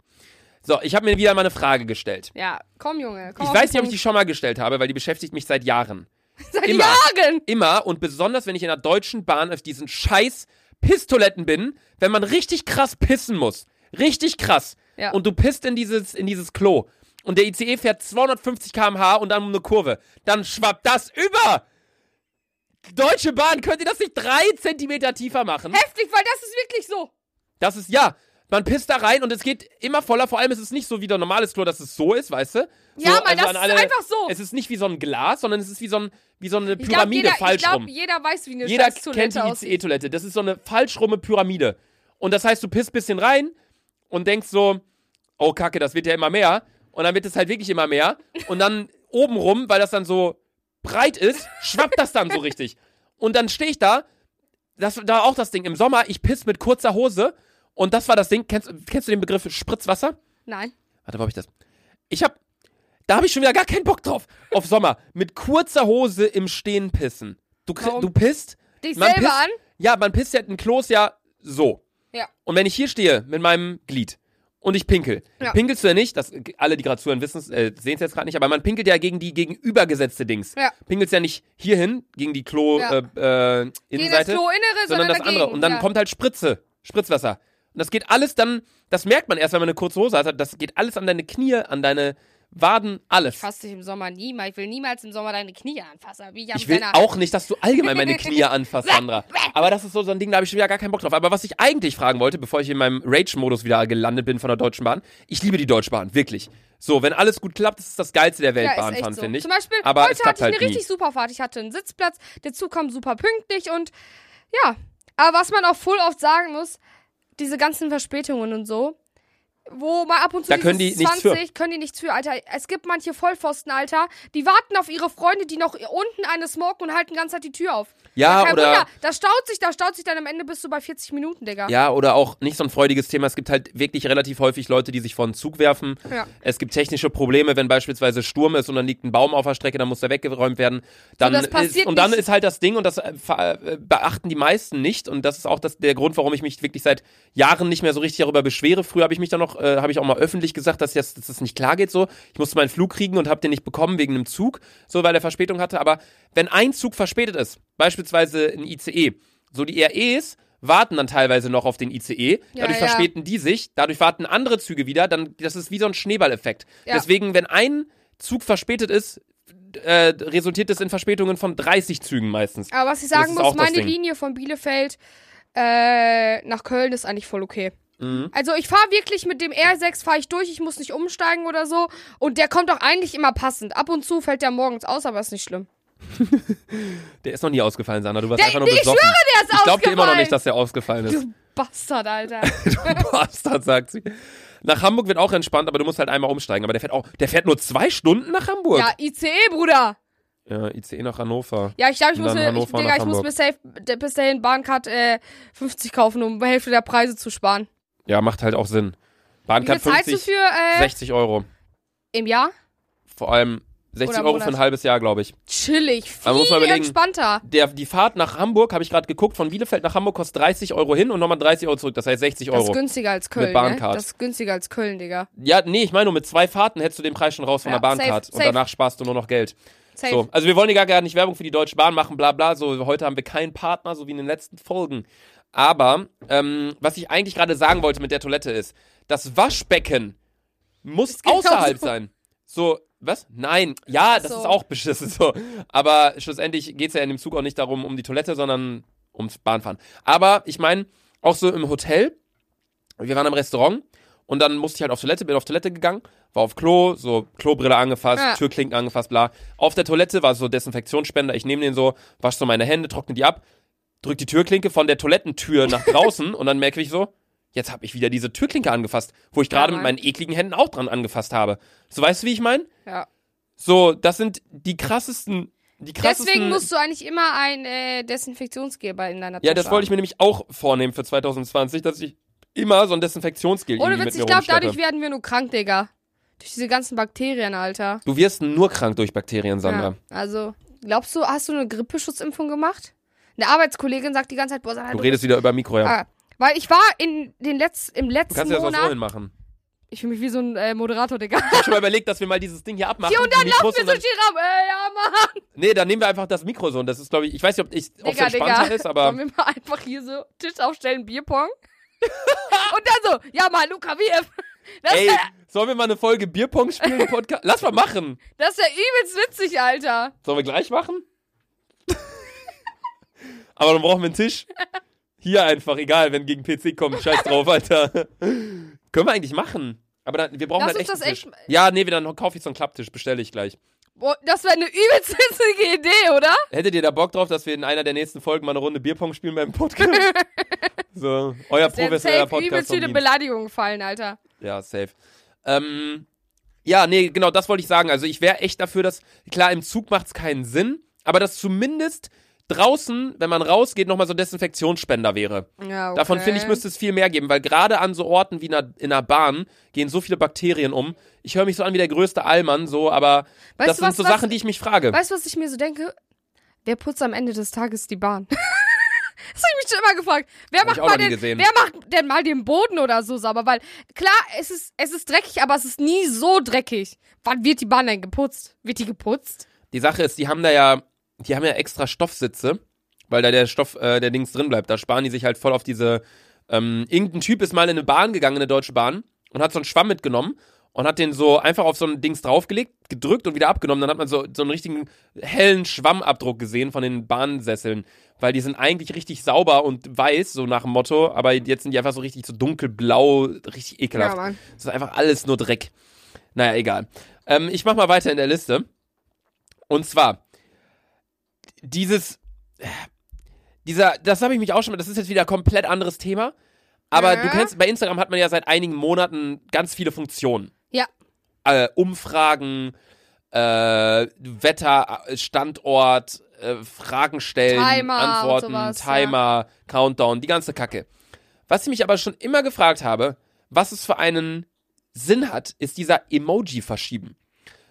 So, ich habe mir wieder mal eine Frage gestellt. Ja, komm, Junge. Komm Ich weiß nicht, ob ich die schon mal gestellt habe, weil die beschäftigt mich seit Jahren. *laughs* Seit immer. Jahren. Immer und besonders, wenn ich in der Deutschen Bahn auf diesen scheiß Pisstoiletten bin, wenn man richtig krass pissen muss. Richtig krass. Ja. Und du pisst in dieses, in dieses Klo. Und der ICE fährt 250 km/h und dann um eine Kurve. Dann schwappt das über. Deutsche Bahn, könnt ihr das nicht drei Zentimeter tiefer machen? Heftig, weil das ist wirklich so. Das ist, ja, man pisst da rein und es geht immer voller. Vor allem ist es nicht so wie der normales Klo, dass es so ist, weißt du? So, Ja, Mann, das an ist einfach so. Es ist nicht wie so ein Glas, sondern es ist wie so, ein, wie so eine Ich glaub, Pyramide, jeder, falsch ich glaub, rum. jeder weiß, wie eine Jeder kennt die. ICE-Toilette. Das ist so eine falschrumme Pyramide. Und das heißt, du pisst bisschen rein und denkst so, oh Kacke, das wird ja immer mehr. Und dann wird es halt wirklich immer mehr. Und dann *laughs* obenrum, weil das dann so breit ist, schwappt das dann so richtig. Und dann stehe ich da, das da war auch das Ding. Im Sommer, ich piss mit kurzer Hose. Und das war das Ding. Kennst, kennst du den Begriff Spritzwasser? Nein. Warte, wo hab ich das? Ich hab. Da habe ich schon wieder gar keinen Bock drauf. Auf Sommer. Mit kurzer Hose im Stehen pissen. Du, Warum? du pisst. Dich Man selber pisst- an? Ja, man pisst ja in Klos ja so. Ja. Und wenn ich hier stehe mit meinem Glied und ich pinkel, Ja. pinkelst du ja nicht, das, alle, die gerade zuhören, wissen äh, sehen es jetzt gerade nicht, aber man pinkelt ja gegen die gegenübergesetzte Dings. Ja. Pinkelst ja nicht hierhin, gegen die Klo, Ja. äh, äh, Gegen das Innenseite, Klo-Innere, sondern das dagegen. andere. Und dann kommt halt Spritze, Spritzwasser. Und das geht alles dann, das merkt man erst, wenn man eine kurze Hose hat, das geht alles an deine Knie, an deine Waden, alles. Fass dich im Sommer niemals. Ich will niemals im Sommer deine Knie anfassen. Wie ich, Ich will auch nicht, dass du allgemein meine Knie *laughs* anfasst, Sandra. Aber das ist so, so ein Ding, da habe ich schon wieder gar keinen Bock drauf. Aber was ich eigentlich fragen wollte, bevor ich in meinem Rage-Modus wieder gelandet bin von der Deutschen Bahn, ich liebe die Deutsche Bahn, wirklich. So, wenn alles gut klappt, das ist das Geilste der Ja, Weltbahn, echt fand, so. finde ich. Zum Beispiel, Aber heute hatte ich halt eine nie. richtig super Fahrt. Ich hatte einen Sitzplatz, der Zug kam super pünktlich und ja. Aber was man auch voll oft sagen muss, diese ganzen Verspätungen und so, wo mal ab und zu Da können die nichts für. 20, können die nichts für, Alter. Es gibt manche Vollpfosten, Alter, die warten auf ihre Freunde, die noch unten eine smoken und halten die ganze Zeit die Tür auf. Ja, Kein oder. Wunder, das staut sich, das staut sich dann am Ende bist du bei 40 Minuten, Digga. Ja, oder auch nicht so ein freudiges Thema. Es gibt halt wirklich relativ häufig Leute, die sich vor einen Zug werfen. Ja. Es gibt technische Probleme, wenn beispielsweise Sturm ist und dann liegt ein Baum auf der Strecke, dann muss der weggeräumt werden. Dann das ist, passiert und dann nicht. ist halt das Ding, und das äh, äh, beachten die meisten nicht. Und das ist auch das, der Grund, warum ich mich wirklich seit Jahren nicht mehr so richtig darüber beschwere. Früher habe ich mich dann noch, äh, habe ich auch mal öffentlich gesagt, dass das, dass das nicht klar geht so. Ich musste meinen Flug kriegen und habe den nicht bekommen wegen einem Zug, so weil er Verspätung hatte. Aber wenn ein Zug verspätet ist, beispielsweise ein ICE, so die REs warten dann teilweise noch auf den ICE, Ja, dadurch ja. verspäten die sich, dadurch warten andere Züge wieder, dann das ist wie so ein Schneeballeffekt. Ja. Deswegen, wenn ein Zug verspätet ist, äh, resultiert das in Verspätungen von 30 Zügen meistens. Aber was ich sagen muss, meine. Linie von Bielefeld äh, nach Köln ist eigentlich voll okay. Mhm. Also ich fahre wirklich mit dem R6 fahre ich durch, ich muss nicht umsteigen oder so und der kommt auch eigentlich immer passend. Ab und zu fällt der morgens aus, aber ist nicht schlimm. *laughs* Der ist noch nie ausgefallen, Sandra. Du warst Der- einfach nur ich besoffen. schwöre, der ist ich glaube dir immer noch ausgefallen. nicht, dass der ausgefallen ist. Du Bastard, Alter. *laughs* Du Bastard, sagt sie. Nach Hamburg wird auch entspannt, aber du musst halt einmal umsteigen. Aber der fährt auch, der fährt nur zwei Stunden nach Hamburg. ja, ICE, Bruder. Ja, ICE nach Hannover. Ja, ich glaube, ich muss, mir, ich, Digga, ich muss mir safe, bis dahin Bahncard äh, 50 kaufen, um Hälfte der Preise zu sparen. Ja, macht halt auch Sinn. Bahncard viel zahlst du 50, für äh, 60 Euro. im Jahr? Vor allem 60 Oder im Euro für ein halbes Jahr, glaube ich. Chillig, viel muss man überlegen, entspannter. Der, die Fahrt nach Hamburg, habe ich gerade geguckt, von Bielefeld nach Hamburg kostet 30 Euro hin und nochmal 30 Euro zurück. Das heißt 60 Das Euro. ist günstiger als Köln, ne? Bahncard. Das ist günstiger als Köln, Digga. Ja, nee, ich meine nur mit zwei Fahrten hättest du den Preis schon raus von Ja, der Bahncard. safe, Und safe. danach sparst du nur noch Geld. Safe. So, also wir wollen ja gar nicht Werbung für die Deutsche Bahn machen, bla bla. So, heute haben wir keinen Partner, so wie in den letzten Folgen. Aber ähm, was ich eigentlich gerade sagen wollte mit der Toilette ist, das Waschbecken muss außerhalb sein. So, was? Nein, ja, das so. ist auch beschissen so. Aber schlussendlich geht's ja in dem Zug auch nicht darum, um die Toilette, sondern ums Bahnfahren. Aber ich meine, auch so im Hotel, wir waren im Restaurant und dann musste ich halt auf Toilette, bin auf Toilette gegangen, war auf Klo, so Klobrille angefasst, Ja. Türklinken angefasst, bla. Auf der Toilette war so Desinfektionsspender, ich nehme den so, wasche so meine Hände, trockne die ab, drück die Türklinke von der Toilettentür nach *laughs* draußen und dann merke ich so, jetzt habe ich wieder diese Türklinke angefasst, wo ich gerade Ja, mit meinen ekligen Händen auch dran angefasst habe. So, weißt du, wie ich meine? Ja. So, das sind die krassesten. Deswegen musst du eigentlich immer ein äh, Desinfektionsgeber in deiner Tasche ja, das wollte ich mir nämlich auch vornehmen für 2020, dass ich immer so ein Desinfektionsgel Ohne Witz, ich glaube, dadurch werden wir nur krank, Digga. Durch diese ganzen Bakterien, Alter. Du wirst nur krank durch Bakterien, Sandra. Ja, also, glaubst du, hast du eine Grippeschutzimpfung gemacht? Eine Arbeitskollegin sagt die ganze Zeit, boah, Sandra, Du redest wieder über Mikro, ja. Ah, weil ich war in den Letz im du letzten kannst ja das aus Monat. Rollen machen. Ich fühle mich wie so ein äh, Moderator, Digga. Ich hab schon mal überlegt, dass wir mal dieses Ding hier abmachen. Hier und dann laufen wir durch die Raum. Äh, ja, Mann. Nee, dann nehmen wir einfach das Mikro so. Und das ist, glaube ich, ich weiß nicht, ob es Digga, entspannter Digga. ist, aber. Sollen wir mal einfach hier so Tisch aufstellen, Bierpong? *laughs* und dann so, ja, mal, Luca, wie das, Ey, wär, sollen wir mal eine Folge Bierpong spielen im Podcast? Lass mal machen. das wär übelst witzig, Alter. Sollen wir gleich machen? Aber dann brauchen wir einen Tisch. Hier einfach, egal, wenn gegen PC kommt, scheiß drauf, *laughs* Alter. Können wir eigentlich machen. Aber dann, wir brauchen Lass halt uns echt das einen echt Tisch. Ja, nee, dann kaufe ich so einen Klapptisch, bestelle ich gleich. Boah, das wäre eine übelst witzige Idee, oder? Hättet ihr da Bock drauf, dass wir in einer der nächsten Folgen mal eine Runde Bierpong spielen beim Podcast? *laughs* so, euer Der professioneller safe Podcast. übelst vom viele Dienst. Beleidigungen fallen, Alter. Ja, safe. Ähm, ja, nee, genau, das wollte ich sagen. Also ich wäre echt dafür, dass, klar, im Zug macht es keinen Sinn, aber dass zumindest draußen, wenn man rausgeht, nochmal so ein Desinfektionsspender wäre. Ja, okay. Davon finde ich, müsste es viel mehr geben, weil gerade an so Orten wie in einer, in einer Bahn gehen so viele Bakterien um. Ich höre mich so an wie der größte Allmann, so, aber Weißt das du, sind was- so was- Sachen, die ich mich frage. Weißt du, was ich mir so denke? Wer putzt am Ende des Tages die Bahn? *laughs* das habe ich mich schon immer gefragt. Wer macht, mal den, gesehen. wer macht denn mal den Boden oder so sauber? Weil klar, es ist, es ist dreckig, aber es ist nie so dreckig. Wann wird die Bahn denn geputzt? Wird die geputzt? Die Sache ist, die haben da ja, die haben ja extra Stoffsitze, weil da der Stoff, äh, der Dings drin bleibt. Da sparen die sich halt voll auf diese. Ähm, irgendein Typ ist mal in eine Bahn gegangen, in eine deutsche Bahn, und hat so einen Schwamm mitgenommen und hat den so einfach auf so ein Dings draufgelegt, gedrückt und wieder abgenommen. Dann hat man so, so einen richtigen hellen Schwammabdruck gesehen von den Bahnsesseln. Weil die sind eigentlich richtig sauber und weiß, so nach dem Motto, aber jetzt sind die einfach so richtig so dunkelblau, richtig ekelhaft. Mann. Das ist einfach alles nur Dreck. Naja, egal. Ähm, ich mach mal weiter in der Liste. Und zwar, dieses, dieser, das habe ich mich auch schon mal, das ist jetzt wieder ein komplett anderes Thema, Aber Ja. du kennst, bei Instagram hat man ja seit einigen Monaten ganz viele Funktionen. Ja. Äh, Umfragen, äh, Wetter, äh, Standort, äh, Fragen stellen, Timer Antworten, sowas, Timer, Countdown, die ganze Kacke. Was ich mich aber schon immer gefragt habe, was es für einen Sinn hat, ist dieser Emoji-Verschieben.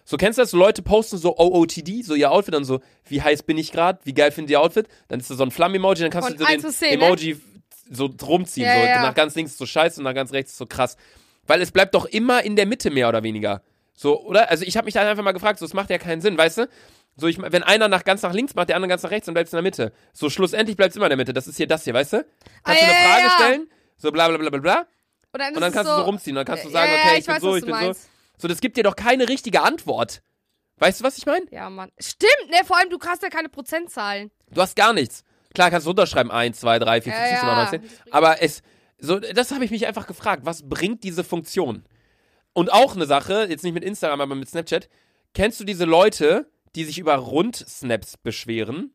So kennst du das? So Leute posten so OOTD, so ihr Outfit, dann so, wie heiß bin ich gerade, wie geil findet ihr Outfit? Dann ist da so ein Flammen-Emoji, dann kannst Von du so 1 den bis 10, ne? Emoji so rumziehen. Ja, so ja. nach ganz links ist so scheiße und nach ganz rechts ist so krass. Weil es bleibt doch immer in der Mitte mehr oder weniger. So, oder? Also ich habe mich da einfach mal gefragt, so, es macht ja keinen Sinn, weißt du? So, ich, wenn einer nach ganz nach links macht, der andere ganz nach rechts, dann bleibt's in der Mitte. So, schlussendlich bleibt's immer in der Mitte. Das ist hier das hier, weißt du? Kannst Ah, du eine ja, ja, Frage ja. stellen, so bla bla bla bla bla, Und dann, und dann kannst es du so rumziehen. Dann kannst du sagen, Ja, okay, ich ich bin weiß, so, ich bin so. meinst. So, das gibt dir doch keine richtige Antwort. Weißt du, was ich meine? Ja, Mann. Stimmt, ne? Vor allem, du hast ja keine Prozentzahlen. Du hast gar nichts. Klar, kannst du unterschreiben, 1, 2, 3, 4, 5, Ja, 6, 7, ja. 8, 9, 10. Aber es, so, das habe ich mich einfach gefragt. Was bringt diese Funktion? Und auch eine Sache, jetzt nicht mit Instagram, aber mit Snapchat. Kennst du diese Leute, die sich über Rundsnaps beschweren?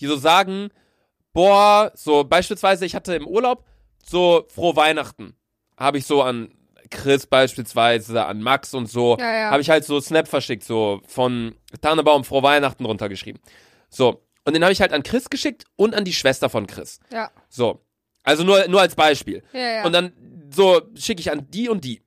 Die so sagen, boah, so beispielsweise, ich hatte im Urlaub so frohe Weihnachten. Habe ich so an Chris beispielsweise, an Max und so, Ja, ja. habe ich halt so Snap verschickt, so von Tannebaum frohe Weihnachten runtergeschrieben. So, und den habe ich halt an Chris geschickt und an die Schwester von Chris. Ja. So, also nur, nur als Beispiel. Ja, ja. Und dann so schicke ich an die und die,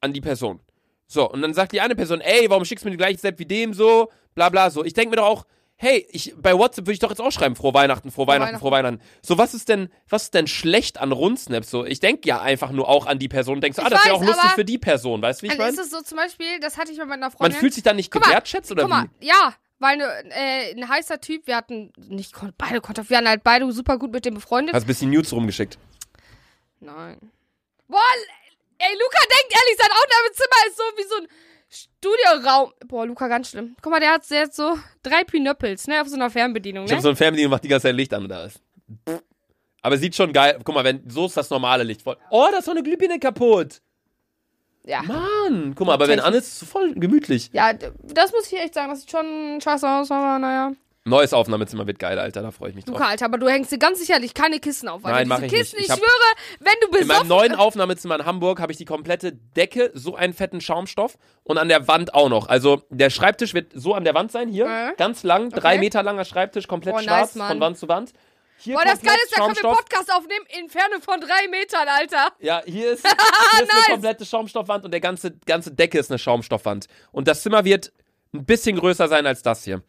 an die Person. So, und dann sagt die eine Person, ey, warum schickst du mir die gleiche Snap wie dem so, bla bla so. Ich denke mir doch auch, hey, ich, bei WhatsApp würde ich doch jetzt auch schreiben, frohe Weihnachten, frohe Weihnachten, frohe Weihnachten. So, was ist denn, was ist denn schlecht an Rundsnaps? So, ich denke ja einfach nur auch an die Person und denkst, so, ah, Ich das wäre auch lustig für die Person, weißt du, wie ich ist meine? es so zum Beispiel, das hatte ich mal mit einer Man Freundin. fühlt sich dann nicht gewertschätzt oder Guck mal, wie? ja, weil äh, ein heißer Typ, wir hatten nicht beide Kontakt, wir waren halt beide super gut mit dem befreundet. Hast ein bisschen Nudes rumgeschickt. Nein. Boah, ey, Luca denkt ehrlich, sein Aufnahmezimmer ist so wie so ein Studioraum. Boah, Luca, ganz schlimm. Guck mal, der hat jetzt so drei Pinöppels, ne, auf so einer Fernbedienung, Ich ne? habe so ein Fernbedienung, macht die ganze Zeit Licht an und da ist. Aber sieht schon geil. Guck mal, wenn, so ist das normale Licht voll. Oh, da ist noch eine Glühbirne kaputt. ja. Mann, guck mal, aber wenn an ist, ist es voll gemütlich. Ja, das muss ich echt sagen, das sieht schon scheiße aus, aber naja. Neues Aufnahmezimmer wird geil, Alter, da freue ich mich drauf. Luca, Alter, aber du hängst dir ganz sicherlich keine Kissen auf, Alter. Nein, mach Diese ich nicht. Kissen, Ich ich, hab- schwöre, wenn du In meinem besoffen... neuen Aufnahmezimmer in Hamburg habe ich die komplette Decke, so einen fetten Schaumstoff und an der Wand auch noch. Also der Schreibtisch wird so an der Wand sein, hier, Äh. ganz lang, drei Okay. Meter langer Schreibtisch, komplett Oh, nice, schwarz, Mann. von Wand zu Wand. Hier Boah, das Geile ist, da können wir. Podcast aufnehmen in Ferne von drei Metern, Alter. Ja, hier ist, *laughs* hier ist Nice. eine komplette Schaumstoffwand und der ganze, ganze Decke ist eine Schaumstoffwand. Und das Zimmer wird ein bisschen größer sein als das hier.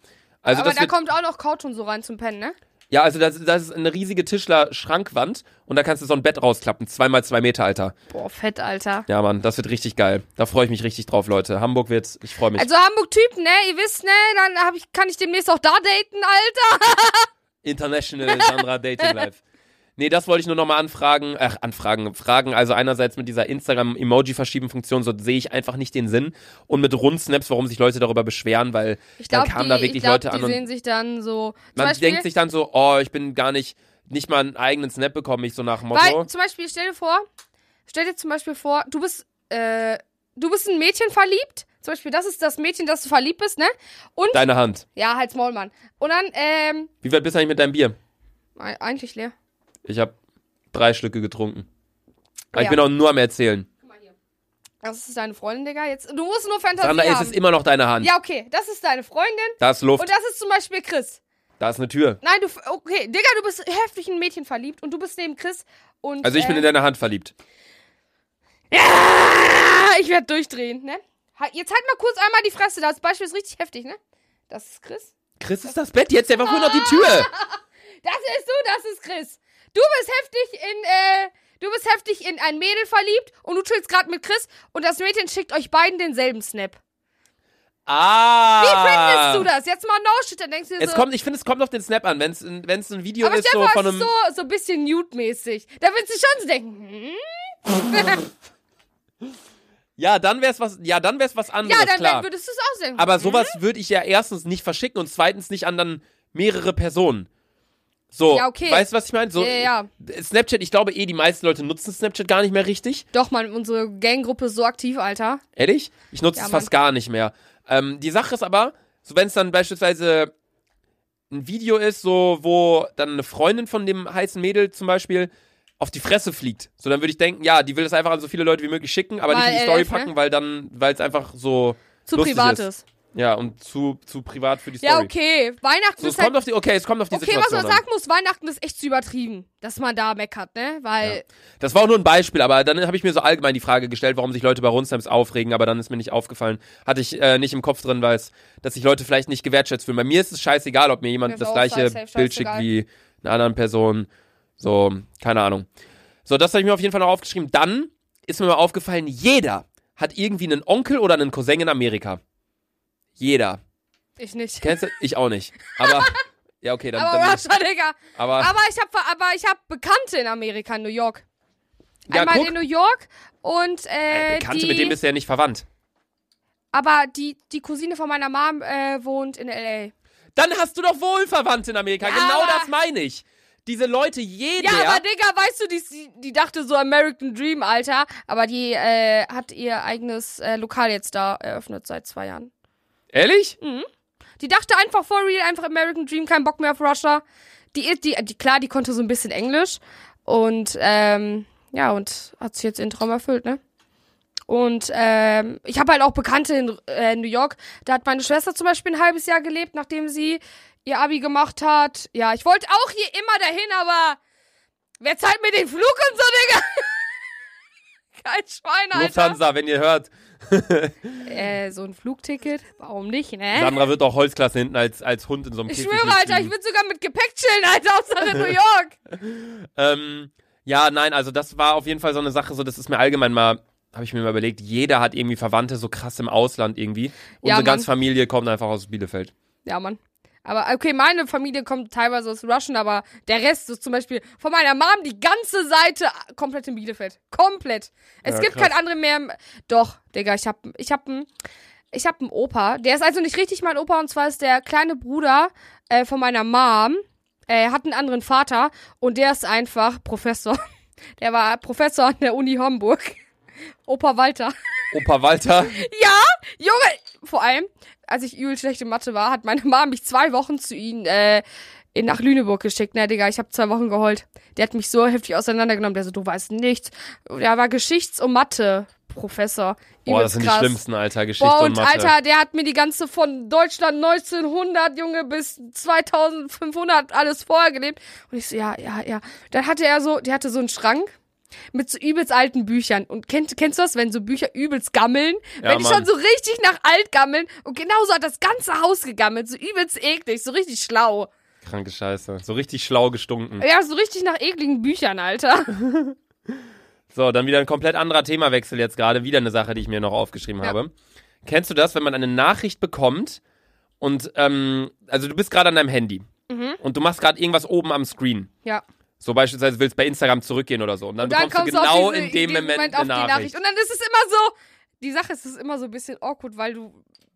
Also aber da wird, kommt auch noch Couch und so rein zum Pennen, ne? ja, also das, das ist eine riesige Tischler-Schrankwand und da kannst du so ein Bett rausklappen. Zweimal zwei Meter, Alter. Boah, fett, Alter. Ja, Mann, das wird richtig geil. Da freue ich mich richtig drauf, Leute. Hamburg wird, ich freue mich. Also Hamburg-Typ, ne? Ihr wisst, ne? Dann hab ich, kann ich demnächst auch da daten, Alter. *laughs* International Sandra Dating Life. Nee, das wollte ich nur nochmal anfragen, ach, anfragen, fragen. Also einerseits mit dieser Instagram-Emoji-Verschieben-Funktion, so sehe ich einfach nicht den Sinn. Und mit Rundsnaps, warum sich Leute darüber beschweren, weil Ich dann glaube, kamen die, da ich wirklich glaub, Leute die an und sehen sich dann so. Man Beispiel, denkt sich dann so, oh, ich bin gar nicht, nicht mal einen eigenen Snap bekomme ich so nach dem Motto. weil, zum Beispiel, stell dir vor, stell dir zum Beispiel vor, du bist, äh, du bist in ein Mädchen verliebt. Zum Beispiel, das ist das Mädchen, das du verliebt bist, ne? Und, Deine Hand. ja, halt's Maul, Mann. Und dann, ähm, Wie weit bist du eigentlich mit deinem Bier? eigentlich leer. Ich habe drei Schlücke getrunken. Aber Ich Ja. bin auch nur am Erzählen. Das ist deine Freundin, Digga. Jetzt, du musst nur Fantasie Sandra, es haben. ist immer noch deine Hand. ja, okay, das ist deine Freundin. Da ist Luft. Und das ist zum Beispiel Chris. Da ist eine Tür. Nein, du, okay, Digga, du bist heftig in ein Mädchen verliebt und du bist neben Chris und. Also ich bin äh, in deine Hand verliebt. Ah, ich werde durchdrehen, ne? Jetzt halt mal kurz einmal die Fresse, das Beispiel ist richtig heftig, ne? Das ist Chris. Chris ist das Bett, jetzt der war vorhin noch die Tür. *laughs* Das ist du, das ist Chris. Du bist heftig in, äh, du bist heftig in ein Mädel verliebt und du chillst gerade mit Chris und das Mädchen schickt euch beiden denselben Snap. Ah. Wie findest du das? Jetzt mal no shit, dann denkst du dir Es so. kommt, ich finde, es kommt auf den Snap an. Wenn es ein, wenn's ein Video aber ist, so von einem. ist so, so ein bisschen nude-mäßig. Da willst du schon so denken, hm? *laughs* *laughs* Ja, dann wär's was. Ja, dann wär's was anderes, Ja, dann klar. würdest du es auch denken. Aber sowas würde ich ja erstens nicht verschicken und zweitens nicht an dann mehrere Personen. So, Ja, okay. weißt du, was ich meine? So, Ja, ja, Snapchat, ich glaube eh, die meisten Leute nutzen Snapchat gar nicht mehr richtig. Doch, man, unsere Ganggruppe ist so aktiv, Alter. Ehrlich? Ich nutze es fast gar nicht mehr. Ähm, die Sache ist aber, so wenn es dann beispielsweise ein Video ist, so wo dann eine Freundin von dem heißen Mädel zum Beispiel auf die Fresse fliegt. So, dann würde ich denken, ja, die will das einfach an so viele Leute wie möglich schicken, aber Weil nicht in die Story LF, ne? packen, weil dann, weil es einfach so Zu privat ist. ist. Ja, und zu, zu privat für die Story. Ja, okay. Weihnachten So, es ist halt kommt auf die, okay, es kommt auf die Okay, was Situation man an. sagen muss, Weihnachten ist echt zu übertrieben, dass man da meckert, ne? Weil, Das war auch nur ein Beispiel, aber dann habe ich mir so allgemein die Frage gestellt, warum sich Leute bei Runstimes aufregen, aber dann ist mir nicht aufgefallen. Hatte ich äh, nicht im Kopf drin, weil es, dass sich Leute vielleicht nicht gewertschätzt fühlen. Bei mir ist es scheißeigal, ob mir jemand Mir das gleiche safe Bild schickt scheißegal. wie einer anderen Person. So, keine Ahnung. So, das habe ich mir auf jeden Fall noch aufgeschrieben. Dann ist mir mal aufgefallen, jeder hat irgendwie einen Onkel oder einen Cousin in Amerika. Jeder. ich nicht. Kennst du? Ich auch nicht. Aber, *laughs* ja, okay, dann. Aber dann Russia, Digga. aber, Aber ich hab, aber ich hab Bekannte in Amerika, in New York. ja, Einmal guck, in New York und, äh, Bekannte, die, mit dem bist du ja nicht verwandt. aber die, die Cousine von meiner Mom, äh, wohnt in L.A. Dann hast du doch wohl Verwandte in Amerika. Ja, genau das meine ich. Diese Leute, jeder. Ja, aber Digga, weißt du, die, die dachte so American Dream, Alter. Aber die, äh, hat ihr eigenes, äh, Lokal jetzt da eröffnet seit zwei Jahren. Ehrlich? Die dachte einfach for real, einfach American Dream, kein Bock mehr auf Russia. Die, die, die klar, die konnte so ein bisschen Englisch und ähm, ja und hat sich jetzt ihren Traum erfüllt, ne? Und ähm, ich habe halt auch Bekannte in äh, New York. Da hat meine Schwester zum Beispiel ein halbes Jahr gelebt, nachdem sie ihr Abi gemacht hat. Ja, ich wollte auch hier immer dahin, aber wer zahlt mir den Flug und so, Digga? *laughs* Kein Schwein, Alter. Lufthansa, wenn ihr hört. *laughs* Äh, so ein Flugticket? Warum nicht, ne? Sandra wird auch Holzklasse hinten als, als Hund in so einem Ich Käfig schwöre, Alter, ich würde sogar mit Gepäck chillen, Alter, in New York. *laughs* ähm, Ja, nein, also das war auf jeden Fall so eine Sache, so das ist mir allgemein mal, habe ich mir mal überlegt, jeder hat irgendwie Verwandte so krass im Ausland irgendwie. Unsere Mann. ganze Familie kommt einfach aus Bielefeld. Ja, Mann. Aber okay, meine Familie kommt teilweise aus Russian, aber der Rest ist zum Beispiel von meiner Mom die ganze Seite komplett in Bielefeld. Komplett. Es Ja, gibt krass. kein andere mehr. Doch, Digga, ich hab, ich hab einen, ich hab einen Opa. Der ist also nicht richtig mein Opa und zwar ist der kleine Bruder äh, von meiner Mom. Er hat einen anderen Vater und der ist einfach Professor. *laughs* Der war Professor an der Uni Homburg. *laughs* Opa Walter. Opa Walter, Junge, vor allem, als ich übel schlechte Mathe war, hat meine Mama mich zwei Wochen zu ihnen äh, nach Lüneburg geschickt. Ne, Digga, ich habe zwei Wochen geheult. Der hat mich so heftig auseinandergenommen. Der so, du weißt nichts. Der war Geschichts- und Mathe-Professor. boah, das sind die krass. schlimmsten, Alter, Geschichte Boah, und und Mathe. Alter, der hat mir die ganze von Deutschland 1900, Junge, bis 2500 alles vorher gelebt. Und ich so, ja, ja, ja. Dann hatte er so, der hatte so einen Schrank mit so übelst alten Büchern. Und kennt, kennst du das, wenn so Bücher übelst gammeln? Ja, wenn die Mann. schon so richtig nach alt gammeln. Und genauso hat das ganze Haus gegammelt. So übelst eklig, so richtig schlau. Kranke Scheiße. So richtig schlau gestunken. Ja, so richtig nach ekligen Büchern, Alter. *laughs* So, dann wieder ein komplett anderer Themawechsel jetzt gerade. Wieder eine Sache, die ich mir noch aufgeschrieben Ja. habe. Kennst du das, wenn man eine Nachricht bekommt und, ähm, also du bist gerade an deinem Handy Mhm. und du machst gerade irgendwas oben am Screen. Ja. So beispielsweise willst bei Instagram zurückgehen oder so. Und dann, Und dann bekommst kommst du genau diese, in dem Moment, auf eine die Nachricht. Nachricht. Und dann ist es immer so, die Sache ist, es ist immer so ein bisschen awkward, weil du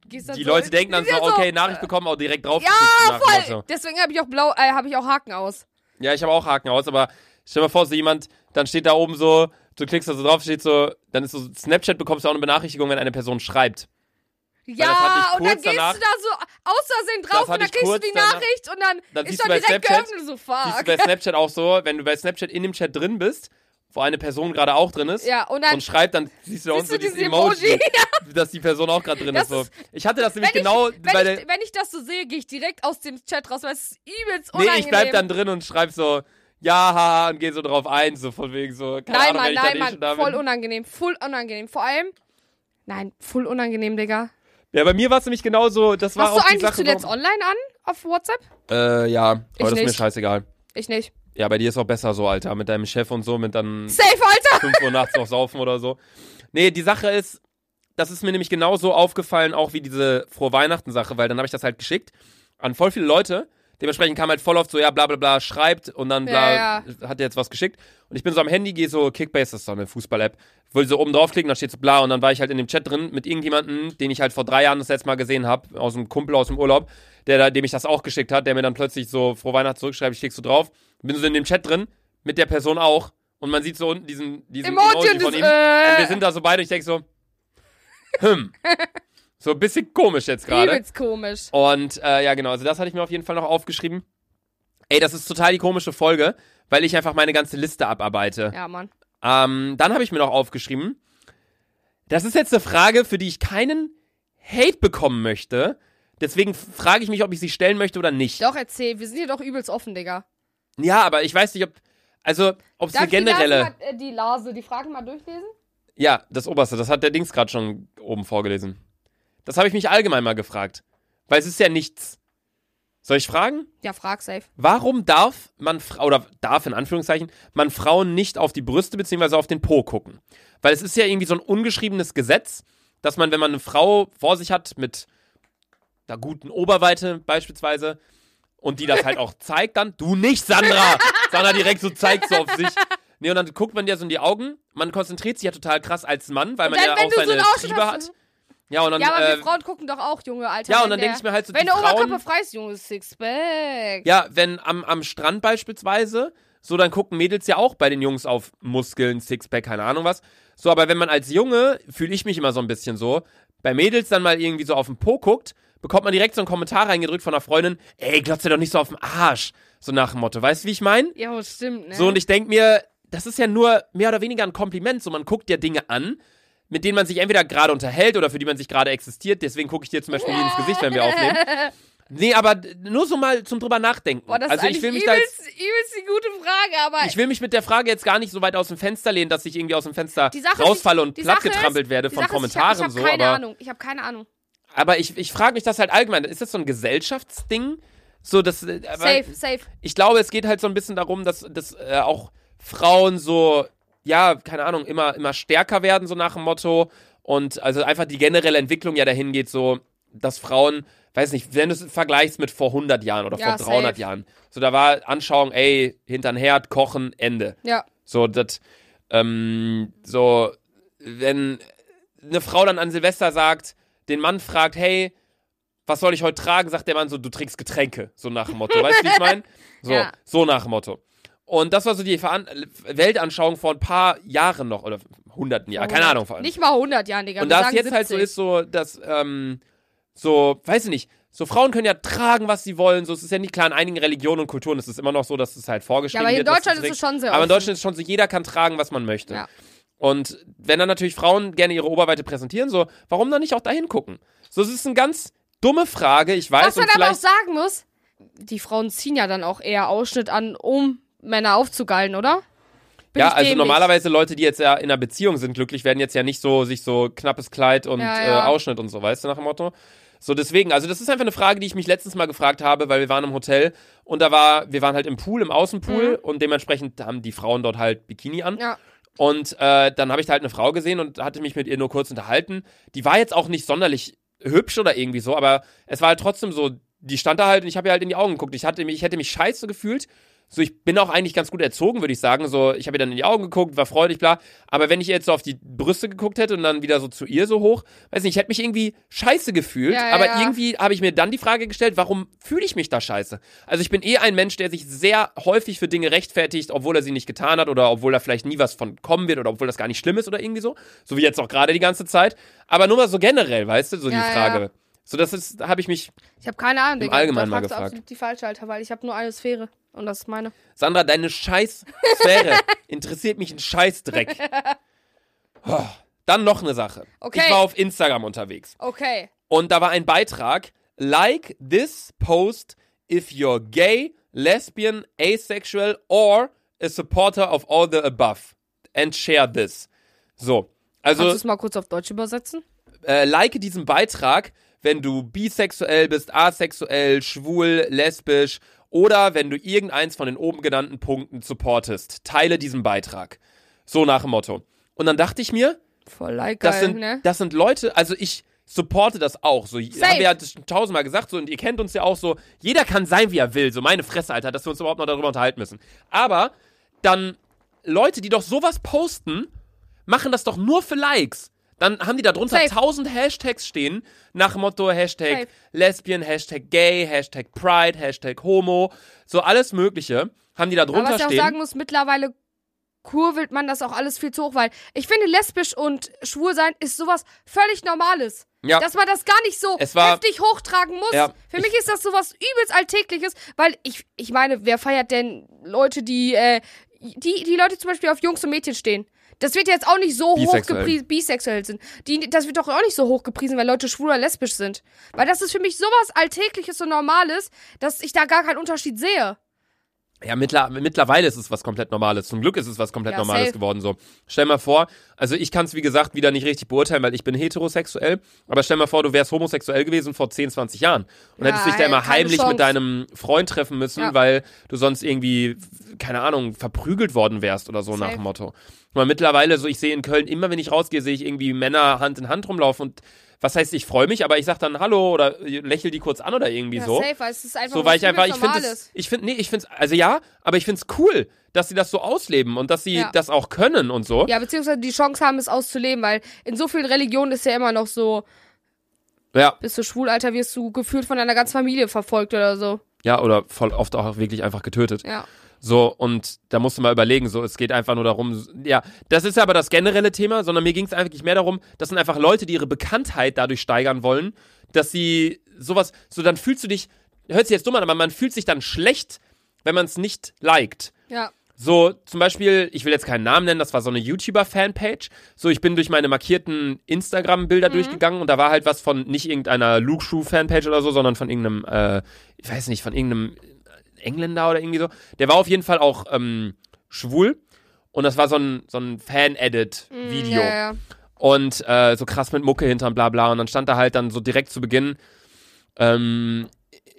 gehst dann Die so Leute denken dann so, okay, Nachricht bekommen, auch direkt drauf. Ja, voll. Deswegen habe ich auch blau, äh, habe ich auch Haken aus. Ja, ich habe auch Haken aus, aber stell dir mal vor, so jemand, dann steht da oben so, du klickst da so drauf, steht so, dann ist so, Snapchat bekommst du auch eine Benachrichtigung, wenn eine Person schreibt. Ja, und dann gehst danach- du da so Das drauf und dann kriegst du die danach- Nachricht und dann, Dann ist schon direkt Snapchat- geöffnet. So, Siehst du fuck. bei Snapchat auch so, wenn du bei Snapchat in dem Chat drin bist, wo eine Person gerade auch drin ist Ja, und dann und schreibt, dann siehst du da unten so dieses Emoji, Emoji. *laughs* dass die Person auch gerade drin Das ist. So. Ich hatte das nämlich genau ich, wenn, ich, wenn ich das so sehe, gehe ich direkt aus dem Chat raus, weil es ist übelst Nee, unangenehm. ich bleib dann drin und schreib so, ja, haha, und geh so drauf ein, so von wegen so, keine Nein, Ahnung, Mann, nein, eh Mann, voll unangenehm, voll unangenehm. Vor allem, nein, voll unangenehm, Digga. Ja, bei mir war es nämlich genauso, das war Hast du auch die eigentlich Sache. zuletzt online an auf WhatsApp? Äh, ja, aber Ich das ist mir nicht. scheißegal. Ich nicht. Ja, bei dir ist auch besser so, Alter, mit deinem Chef und so, mit dann Safe, Alter! 5 Uhr nachts noch saufen oder so. Nee, die Sache ist, das ist mir nämlich genauso aufgefallen, auch wie diese Frohe Weihnachten-Sache, weil dann habe ich das halt geschickt an voll viele Leute. Dementsprechend kam halt voll oft so, ja, bla bla bla, schreibt und dann bla, Ja, hat er jetzt was geschickt. Und ich bin so am Handy, gehe so, Kickbase, das ist so eine Fußball-App, will so oben draufklicken, da steht so bla und dann war ich halt in dem Chat drin mit irgendjemandem, den ich halt vor drei Jahren das letzte Mal gesehen habe, aus einem Kumpel aus dem Urlaub, der da, dem ich das auch geschickt hat, der mir dann plötzlich so Frohe Weihnachten zurückschreibt, ich klick so drauf, bin so in dem Chat drin, mit der Person auch und man sieht so unten diesen, diesen Emoji Emoji, von ihm. Äh. und wir sind da so beide und ich denk so, hm, *laughs* so ein bisschen komisch jetzt gerade. Übelst komisch. Und äh, ja, genau, also das hatte ich mir auf jeden Fall noch aufgeschrieben. Ey, das ist total die komische Folge, weil ich einfach meine ganze Liste abarbeite. Ja, Mann. Ähm, dann habe ich mir noch aufgeschrieben, das ist jetzt eine Frage, für die ich keinen Hate bekommen möchte. Deswegen frage ich mich, ob ich sie stellen möchte oder nicht. Doch, erzähl. Wir sind hier doch übelst offen, Digga. Ja, aber ich weiß nicht, ob. Also, ob es eine generelle. Äh, die Lase, die Fragen mal durchlesen? Ja, das oberste, das hat der Dings gerade schon oben vorgelesen. Das habe ich mich allgemein mal gefragt. Weil es ist ja nichts. Soll ich fragen? Ja, frag safe. Warum darf man, oder darf in Anführungszeichen, man Frauen nicht auf die Brüste bzw. auf den Po gucken? Weil es ist ja irgendwie so ein ungeschriebenes Gesetz, dass man, wenn man eine Frau vor sich hat mit einer guten Oberweite beispielsweise und die das halt auch *laughs* zeigt dann, du nicht, Sandra! Sandra direkt so zeigt so auf sich. Nee, und dann guckt man dir so in die Augen. Man konzentriert sich ja total krass als Mann, weil man dann, ja auch so seine Ausschnitt Triebe hat. Ja, und dann, Ja, aber äh, wir Frauen gucken doch auch, Junge, Alter. ja, und dann denke ich mir halt so, Wenn der Oberkörper frei ist, Junge, Sixpack. Ja, wenn am, am Strand beispielsweise, so dann gucken Mädels ja auch bei den Jungs auf Muskeln, Sixpack, keine Ahnung was. So, aber wenn man als Junge, fühle ich mich immer so ein bisschen so, bei Mädels dann mal irgendwie so auf den Po guckt, bekommt man direkt so einen Kommentar reingedrückt von einer Freundin, ey, glotzt dir doch nicht so auf den Arsch. So nach dem Motto, weißt du, wie ich meine? Ja, das stimmt, ne? So, und ich denke mir, das ist ja nur mehr oder weniger ein Kompliment. So, man guckt ja Dinge an, mit denen man sich entweder gerade unterhält oder für die man sich gerade existiert. Deswegen gucke ich dir zum Beispiel nie ins Gesicht, wenn wir aufnehmen. *laughs* Nee, aber nur so mal zum drüber nachdenken. Boah, das also ist ich will mich da jetzt, übelst, übelst die gute Frage, aber ich will mich mit der Frage jetzt gar nicht so weit aus dem Fenster lehnen, dass ich irgendwie aus dem Fenster Sache rausfalle ist, und plattgetrampelt ist, werde von Sache ist, Kommentaren ich hab, ich so. hab keine aber Ahnung, ich habe keine Ahnung. aber ich, ich frage mich das halt allgemein. Ist das so ein Gesellschaftsding? So, das, äh, Safe, safe. ich glaube, es geht halt so ein bisschen darum, dass, dass äh, auch Frauen so, ja, keine Ahnung, immer, immer stärker werden, so nach dem Motto. Und also einfach die generelle Entwicklung ja dahin geht, so, dass Frauen, weiß nicht, wenn du es vergleichst mit vor 100 Jahren oder Ja, vor 300 safe. Jahren, so da war Anschauung, ey, hintern Herd, kochen, Ende. Ja. So, das, ähm, so, wenn eine Frau dann an Silvester sagt, den Mann fragt, hey, was soll ich heute tragen, sagt der Mann so, du trägst Getränke, so nach dem Motto. Weißt du, wie ich meine? *laughs* So, Ja. so nach dem Motto. Und das war so die Veran Weltanschauung vor ein paar Jahren noch, oder hunderten Jahren, keine Ahnung vor allem. Nicht mal 100 Jahren, Digga. Und da es jetzt halt so 70. ist, so, dass, ähm, so, weiß ich nicht, so Frauen können ja tragen, was sie wollen. So, es ist ja nicht klar, in einigen Religionen und Kulturen ist es immer noch so, dass es halt Ja, vorgeschrieben aber hier in wird. Deutschland ist es schon sehr Aber in. Deutschland ist schon so, jeder kann tragen, was man möchte. Ja. Und wenn dann natürlich Frauen gerne ihre Oberweite präsentieren, so, warum dann nicht auch dahin gucken? So, es ist eine ganz dumme Frage, ich weiß. Was man aber auch sagen muss, die Frauen ziehen ja dann auch eher Ausschnitt an, um Männer aufzugallen, oder? Bin ja, also normalerweise Leute, die jetzt ja in einer Beziehung sind, glücklich werden jetzt ja nicht so, sich so knappes Kleid und Ja, ja. Äh, Ausschnitt und so, weißt du, nach dem Motto? So, deswegen, also das ist einfach eine Frage, die ich mich letztens mal gefragt habe, weil wir waren im Hotel und da war, wir waren halt im Pool, im Außenpool und dementsprechend haben die Frauen dort halt Bikini an. Mhm. Ja. Und äh, dann habe ich da halt eine Frau gesehen und hatte mich mit ihr nur kurz unterhalten. Die war jetzt auch nicht sonderlich hübsch oder irgendwie so, aber es war halt trotzdem so, die stand da halt und ich habe ihr halt in die Augen geguckt. Ich, hatte mich, ich hätte mich scheiße gefühlt. So, ich bin auch eigentlich ganz gut erzogen, würde ich sagen. So, ich habe ihr dann in die Augen geguckt, war freudig, bla. Aber wenn ich jetzt so auf die Brüste geguckt hätte und dann wieder so zu ihr so hoch, weiß nicht, ich hätte mich irgendwie scheiße gefühlt. Ja, aber ja. irgendwie habe ich mir dann die Frage gestellt, warum fühle ich mich da scheiße? Also ich bin eh ein Mensch, der sich sehr häufig für Dinge rechtfertigt, obwohl er sie nicht getan hat oder obwohl da vielleicht nie was von kommen wird oder obwohl das gar nicht schlimm ist oder irgendwie so. So wie jetzt auch gerade die ganze Zeit. Aber nur mal so generell, weißt du, so Ja, die. Frage. So, das ist, habe ich mich. Ich habe keine Ahnung, Digga. Allgemeinen mal gefragt. absolut die falsche, Alter, weil ich habe nur eine Sphäre. Und das ist meine. Sandra, deine scheiß Sphäre *laughs* interessiert mich ein Scheißdreck. *laughs* Oh, Dann noch eine Sache. Okay. Ich war auf Instagram unterwegs. Okay. Und da war ein Beitrag. Like this post if you're gay, lesbian, asexual or a supporter of all the above. And share this. So. Also, Kannst du es mal kurz auf Deutsch übersetzen? äh, like diesen Beitrag, wenn du bisexuell bist, asexuell, schwul, lesbisch oder wenn du irgendeins von den oben genannten Punkten supportest. Teile diesen Beitrag. So nach dem Motto. Und dann dachte ich mir, Voll like das geil, sind, ne? das sind Leute, also ich supporte das auch. So, Safe. haben wir ja tausendmal gesagt, so, und ihr kennt uns ja auch so, jeder kann sein, wie er will. So, meine Fresse, Alter, dass wir uns überhaupt noch darüber unterhalten müssen. Aber dann Leute, die doch sowas posten, machen das doch nur für Likes. Dann haben die da drunter Safe. tausend Hashtags stehen, nach Motto Hashtag Safe. Lesbian, Hashtag Gay, Hashtag Pride, Hashtag Homo, so alles Mögliche, haben die da Aber drunter was ich auch sagen muss, mittlerweile kurvelt man das auch alles viel zu hoch, weil ich finde, lesbisch und schwul sein ist sowas völlig Normales. Ja. Dass man das gar nicht so Es war- heftig hochtragen muss. Ja. Für mich ist das sowas übelst Alltägliches, weil ich, ich meine, wer feiert denn Leute, die, äh, die, die Leute zum Beispiel auf Jungs und Mädchen stehen? Das wird jetzt auch nicht so Bisexuell. hochgepriesen, bisexuell sind. Die, das wird doch auch nicht so hochgepriesen, weil Leute schwul oder lesbisch sind. Weil das ist für mich sowas Alltägliches und Normales, dass ich da gar keinen Unterschied sehe. Ja, mittler, mittlerweile ist es was komplett Normales. Zum Glück ist es was komplett Ja, Normales safe. geworden. So, stell mal vor, also ich kann es wie gesagt wieder nicht richtig beurteilen, weil ich bin heterosexuell. Aber stell mal vor, du wärst homosexuell gewesen vor 10, 20 Jahren und Ja, hättest dich da immer heimlich Chance. mit deinem Freund treffen müssen, Ja. weil du sonst irgendwie, keine Ahnung, verprügelt worden wärst oder so nach Safe. dem Motto. Aber mittlerweile, so ich sehe in Köln immer, wenn ich rausgehe, sehe ich irgendwie Männer Hand in Hand rumlaufen und was heißt, ich freue mich, aber ich sag dann Hallo oder lächel die kurz an oder irgendwie Ja, so. safe, weil es ist einfach So, weil ich einfach, ich finde es, ich finde, nee, ich finde es, also ja, aber ich finde es cool, dass sie das so ausleben und dass sie Ja. das auch können und so. Ja, beziehungsweise die Chance haben, es auszuleben, weil in so vielen Religionen ist ja immer noch so, Ja, bist du schwul, Alter, wirst du gefühlt von deiner ganzen Familie verfolgt oder so. ja, oder voll oft auch wirklich einfach getötet. Ja. So, und da musst du mal überlegen, so, es geht einfach nur darum, ja, das ist aber das generelle Thema, sondern mir ging es eigentlich mehr darum, das sind einfach Leute, die ihre Bekanntheit dadurch steigern wollen, dass sie sowas, so dann fühlst du dich, hört sich jetzt dumm an, aber man fühlt sich dann schlecht, wenn man es nicht liked. Ja. So, zum Beispiel, ich will jetzt keinen Namen nennen, das war so eine YouTuber-Fanpage. So, ich bin durch meine markierten Instagram-Bilder durchgegangen und da war halt was von nicht irgendeiner Luke Shoe-Fanpage oder so, sondern von irgendeinem, äh, ich weiß nicht, von irgendeinem Engländer oder irgendwie so. Der war auf jeden Fall auch ähm, schwul und das war so ein, so ein Fan-Edit-Video. Ja, ja. Und äh, so krass mit Mucke hinterm bla bla. Und dann stand da halt dann so direkt zu Beginn, ähm,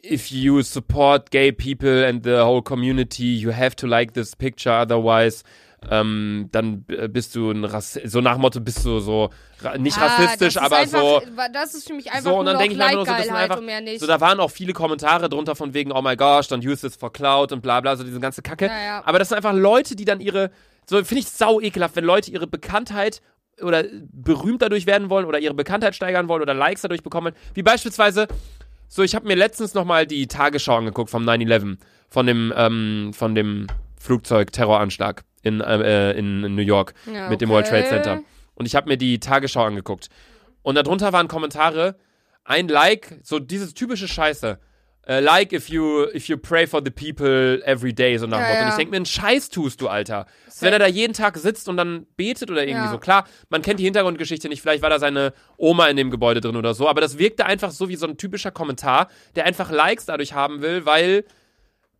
if you support gay people and the whole community, you have to like this picture, otherwise ähm, dann bist du ein Rass so nach dem Motto bist du so nicht Ah, rassistisch, aber einfach, so Das ist für mich einfach so, und dann denke ich mir nur so, das einfach, und mehr nicht. so, da waren auch viele Kommentare drunter von wegen, oh my gosh, don't use this for cloud und bla bla, so diese ganze Kacke. Ja, ja. Aber das sind einfach Leute, die dann ihre, so finde ich sau ekelhaft, wenn Leute ihre Bekanntheit oder berühmt dadurch werden wollen oder ihre Bekanntheit steigern wollen oder Likes dadurch bekommen. Wie beispielsweise, so ich habe mir letztens nochmal die Tagesschau angeguckt vom 9-11, von dem, ähm, von dem Flugzeug-Terroranschlag in, äh, in, in New York Ja, mit dem World Trade. Center. Und ich habe mir die Tagesschau angeguckt. Und darunter waren Kommentare, ein Like, so dieses typische Scheiße. Äh, like if you if you pray for the people every day, so nach Ja, Motto. Und ich denke mir, einen Scheiß tust du, Alter. Wenn er da jeden Tag sitzt und dann betet oder irgendwie Ja. so. Klar, man kennt die Hintergrundgeschichte nicht, vielleicht war da seine Oma in dem Gebäude drin oder so, aber das wirkte einfach so wie so ein typischer Kommentar, der einfach Likes dadurch haben will, weil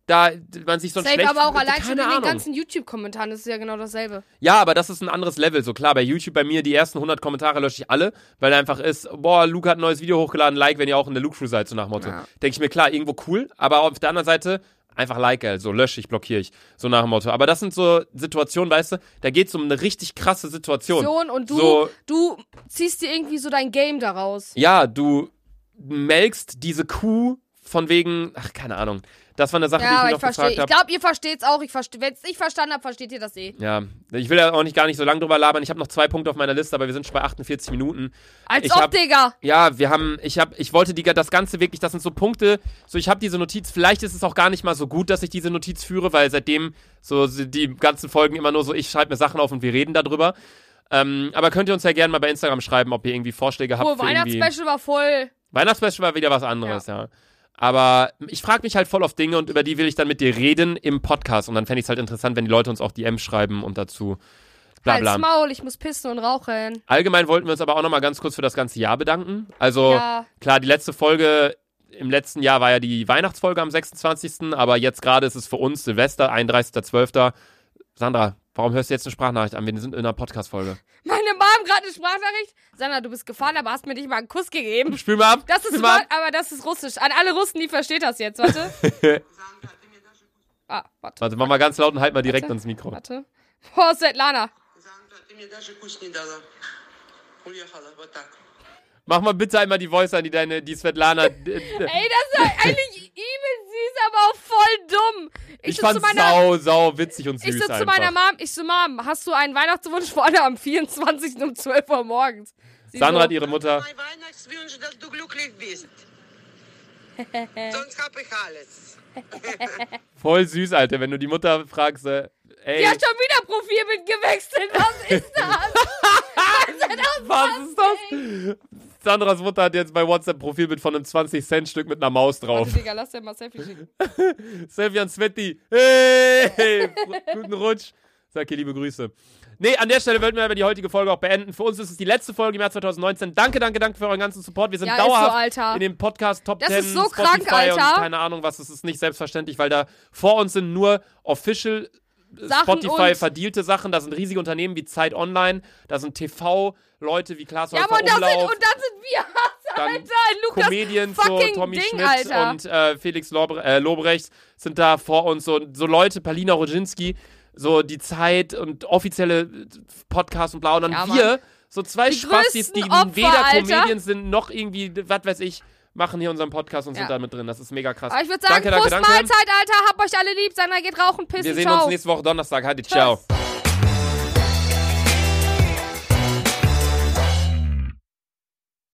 da man sich sonst Safe, schlecht aber auch allein schon in den ganzen YouTube-Kommentaren ist es ja genau dasselbe. Ja, aber das ist ein anderes Level. So klar, bei YouTube bei mir die ersten 100 Kommentare lösche ich alle, weil einfach ist, boah, Luke hat ein neues Video hochgeladen, like, wenn ihr auch in der Luke Crew seid, so nach dem Motto. Ja. Denke ich mir, klar, irgendwo cool, aber auf der anderen Seite einfach like, also lösche ich, blockiere ich, so nach dem Motto. Aber das sind so Situationen, weißt du, da geht es um eine richtig krasse Situation. Situation und du, So- du ziehst dir irgendwie so dein Game daraus. Ja, du melkst diese Kuh von wegen, ach, keine Ahnung. Das war eine Sache, Ja, die ich ich mich noch verstehe. gefragt Ich habe. glaube, ihr versteht's auch. Ich verste Wenn ich verstanden habe, versteht ihr das eh. Ja, ich will ja auch nicht gar nicht so lange drüber labern. Ich habe noch zwei Punkte auf meiner Liste, aber wir sind schon bei 48 Minuten. Als Ich ob, hab- Digga. Ja, wir haben, ich habe, ich wollte die, das Ganze wirklich, das sind so Punkte, so ich habe diese Notiz, vielleicht ist es auch gar nicht mal so gut, dass ich diese Notiz führe, weil seitdem so die ganzen Folgen immer nur so, ich schreibe mir Sachen auf und wir reden darüber. Ähm, aber könnt ihr uns ja gerne mal bei Instagram schreiben, ob ihr irgendwie Vorschläge habt Oh. Weihnachtsspecial war voll. Weihnachtsspecial war wieder was anderes, ja. Aber ich frage mich halt voll auf Dinge und über die will ich dann mit dir reden im Podcast. Und dann fände ich es halt interessant, wenn die Leute uns auch DMs schreiben und dazu bla bla. Halt's Maul, ich muss pissen und rauchen. Allgemein wollten wir uns aber auch nochmal ganz kurz für das ganze Jahr bedanken. Also Ja. klar, die letzte Folge im letzten Jahr war ja die Weihnachtsfolge am 26. Aber jetzt gerade ist es für uns Silvester, 31.12. Sandra, warum hörst du jetzt eine Sprachnachricht an? Wir sind in einer Podcast-Folge. Eine Sprachnachricht. Sandra, du bist gefahren, aber hast mir nicht mal einen Kuss gegeben. Spiel mal ab. Das ist mal ab. aber das ist russisch. An alle Russen, die versteht das jetzt. Warte. *laughs* ah, warte. Warte, mach mal ganz laut und halt mal direkt warte. ans Mikro. Warte. Boah, Svetlana. Mach mal bitte einmal die Voice an, die deine, die Svetlana. Ey, das ist eigentlich *laughs* dumm. Ich, ich so zu fand's meiner, sau, sau witzig und süß ich so zu einfach. meiner Mom, ich so, Mom, hast du einen Weihnachtswunsch vor allem am 24. um 12 Uhr morgens? Sie Sandra so, hat ihre Mutter. Mein Weihnachtswunsch, dass du glücklich bist. *laughs* Sonst hab ich alles. *laughs* Voll süß, Alter, wenn du die Mutter fragst, äh, ey, Die hat schon wieder Profilbild gewechselt. *laughs* Was ist das? was ist das? Sandras Mutter hat jetzt bei WhatsApp Profilbild von einem 20-Cent-Stück mit einer Maus drauf. Warte, Digga, lass dir mal Selfie schicken. *laughs* Selfie an Sveti. Hey, guten Rutsch. Sag hier liebe Grüße. Nee, an der Stelle wollten wir aber die heutige Folge auch beenden. Für uns ist es die letzte Folge im Jahr 2019. Danke, danke, danke für euren ganzen Support. Wir sind Ja, so, dauerhaft Alter. in dem Podcast Top Das 10, ist so Spotify krank, Alter. keine Ahnung was. Es ist nicht selbstverständlich, weil da vor uns sind nur official Sachen Spotify und- verdielte Sachen. Da sind riesige Unternehmen wie Zeit Online. Da sind TV-Leute wie Klaas Ja, aber und, da sind, und *laughs* dann sind wir, Dann Alter, Lukas Comedians, so Tommy Ding, Schmidt Alter. und äh, Felix Lobre äh, Lobrecht sind da vor uns. So, so Leute, Palina Roginski, so die Zeit und offizielle Podcasts und bla. Und dann Ja, wir, so zwei Die Spastis, die Opfer, weder Alter. Comedians sind, noch irgendwie, was weiß ich, machen hier unseren Podcast und Ja. sind da mit drin. Das ist mega krass. Aber ich würde sagen, danke, danke, danke. Mahlzeit, Alter. Hab euch alle lieb. Sandra geht rauchen, pissen, Wir sehen ciao. uns nächste Woche Donnerstag. Halt, ciao.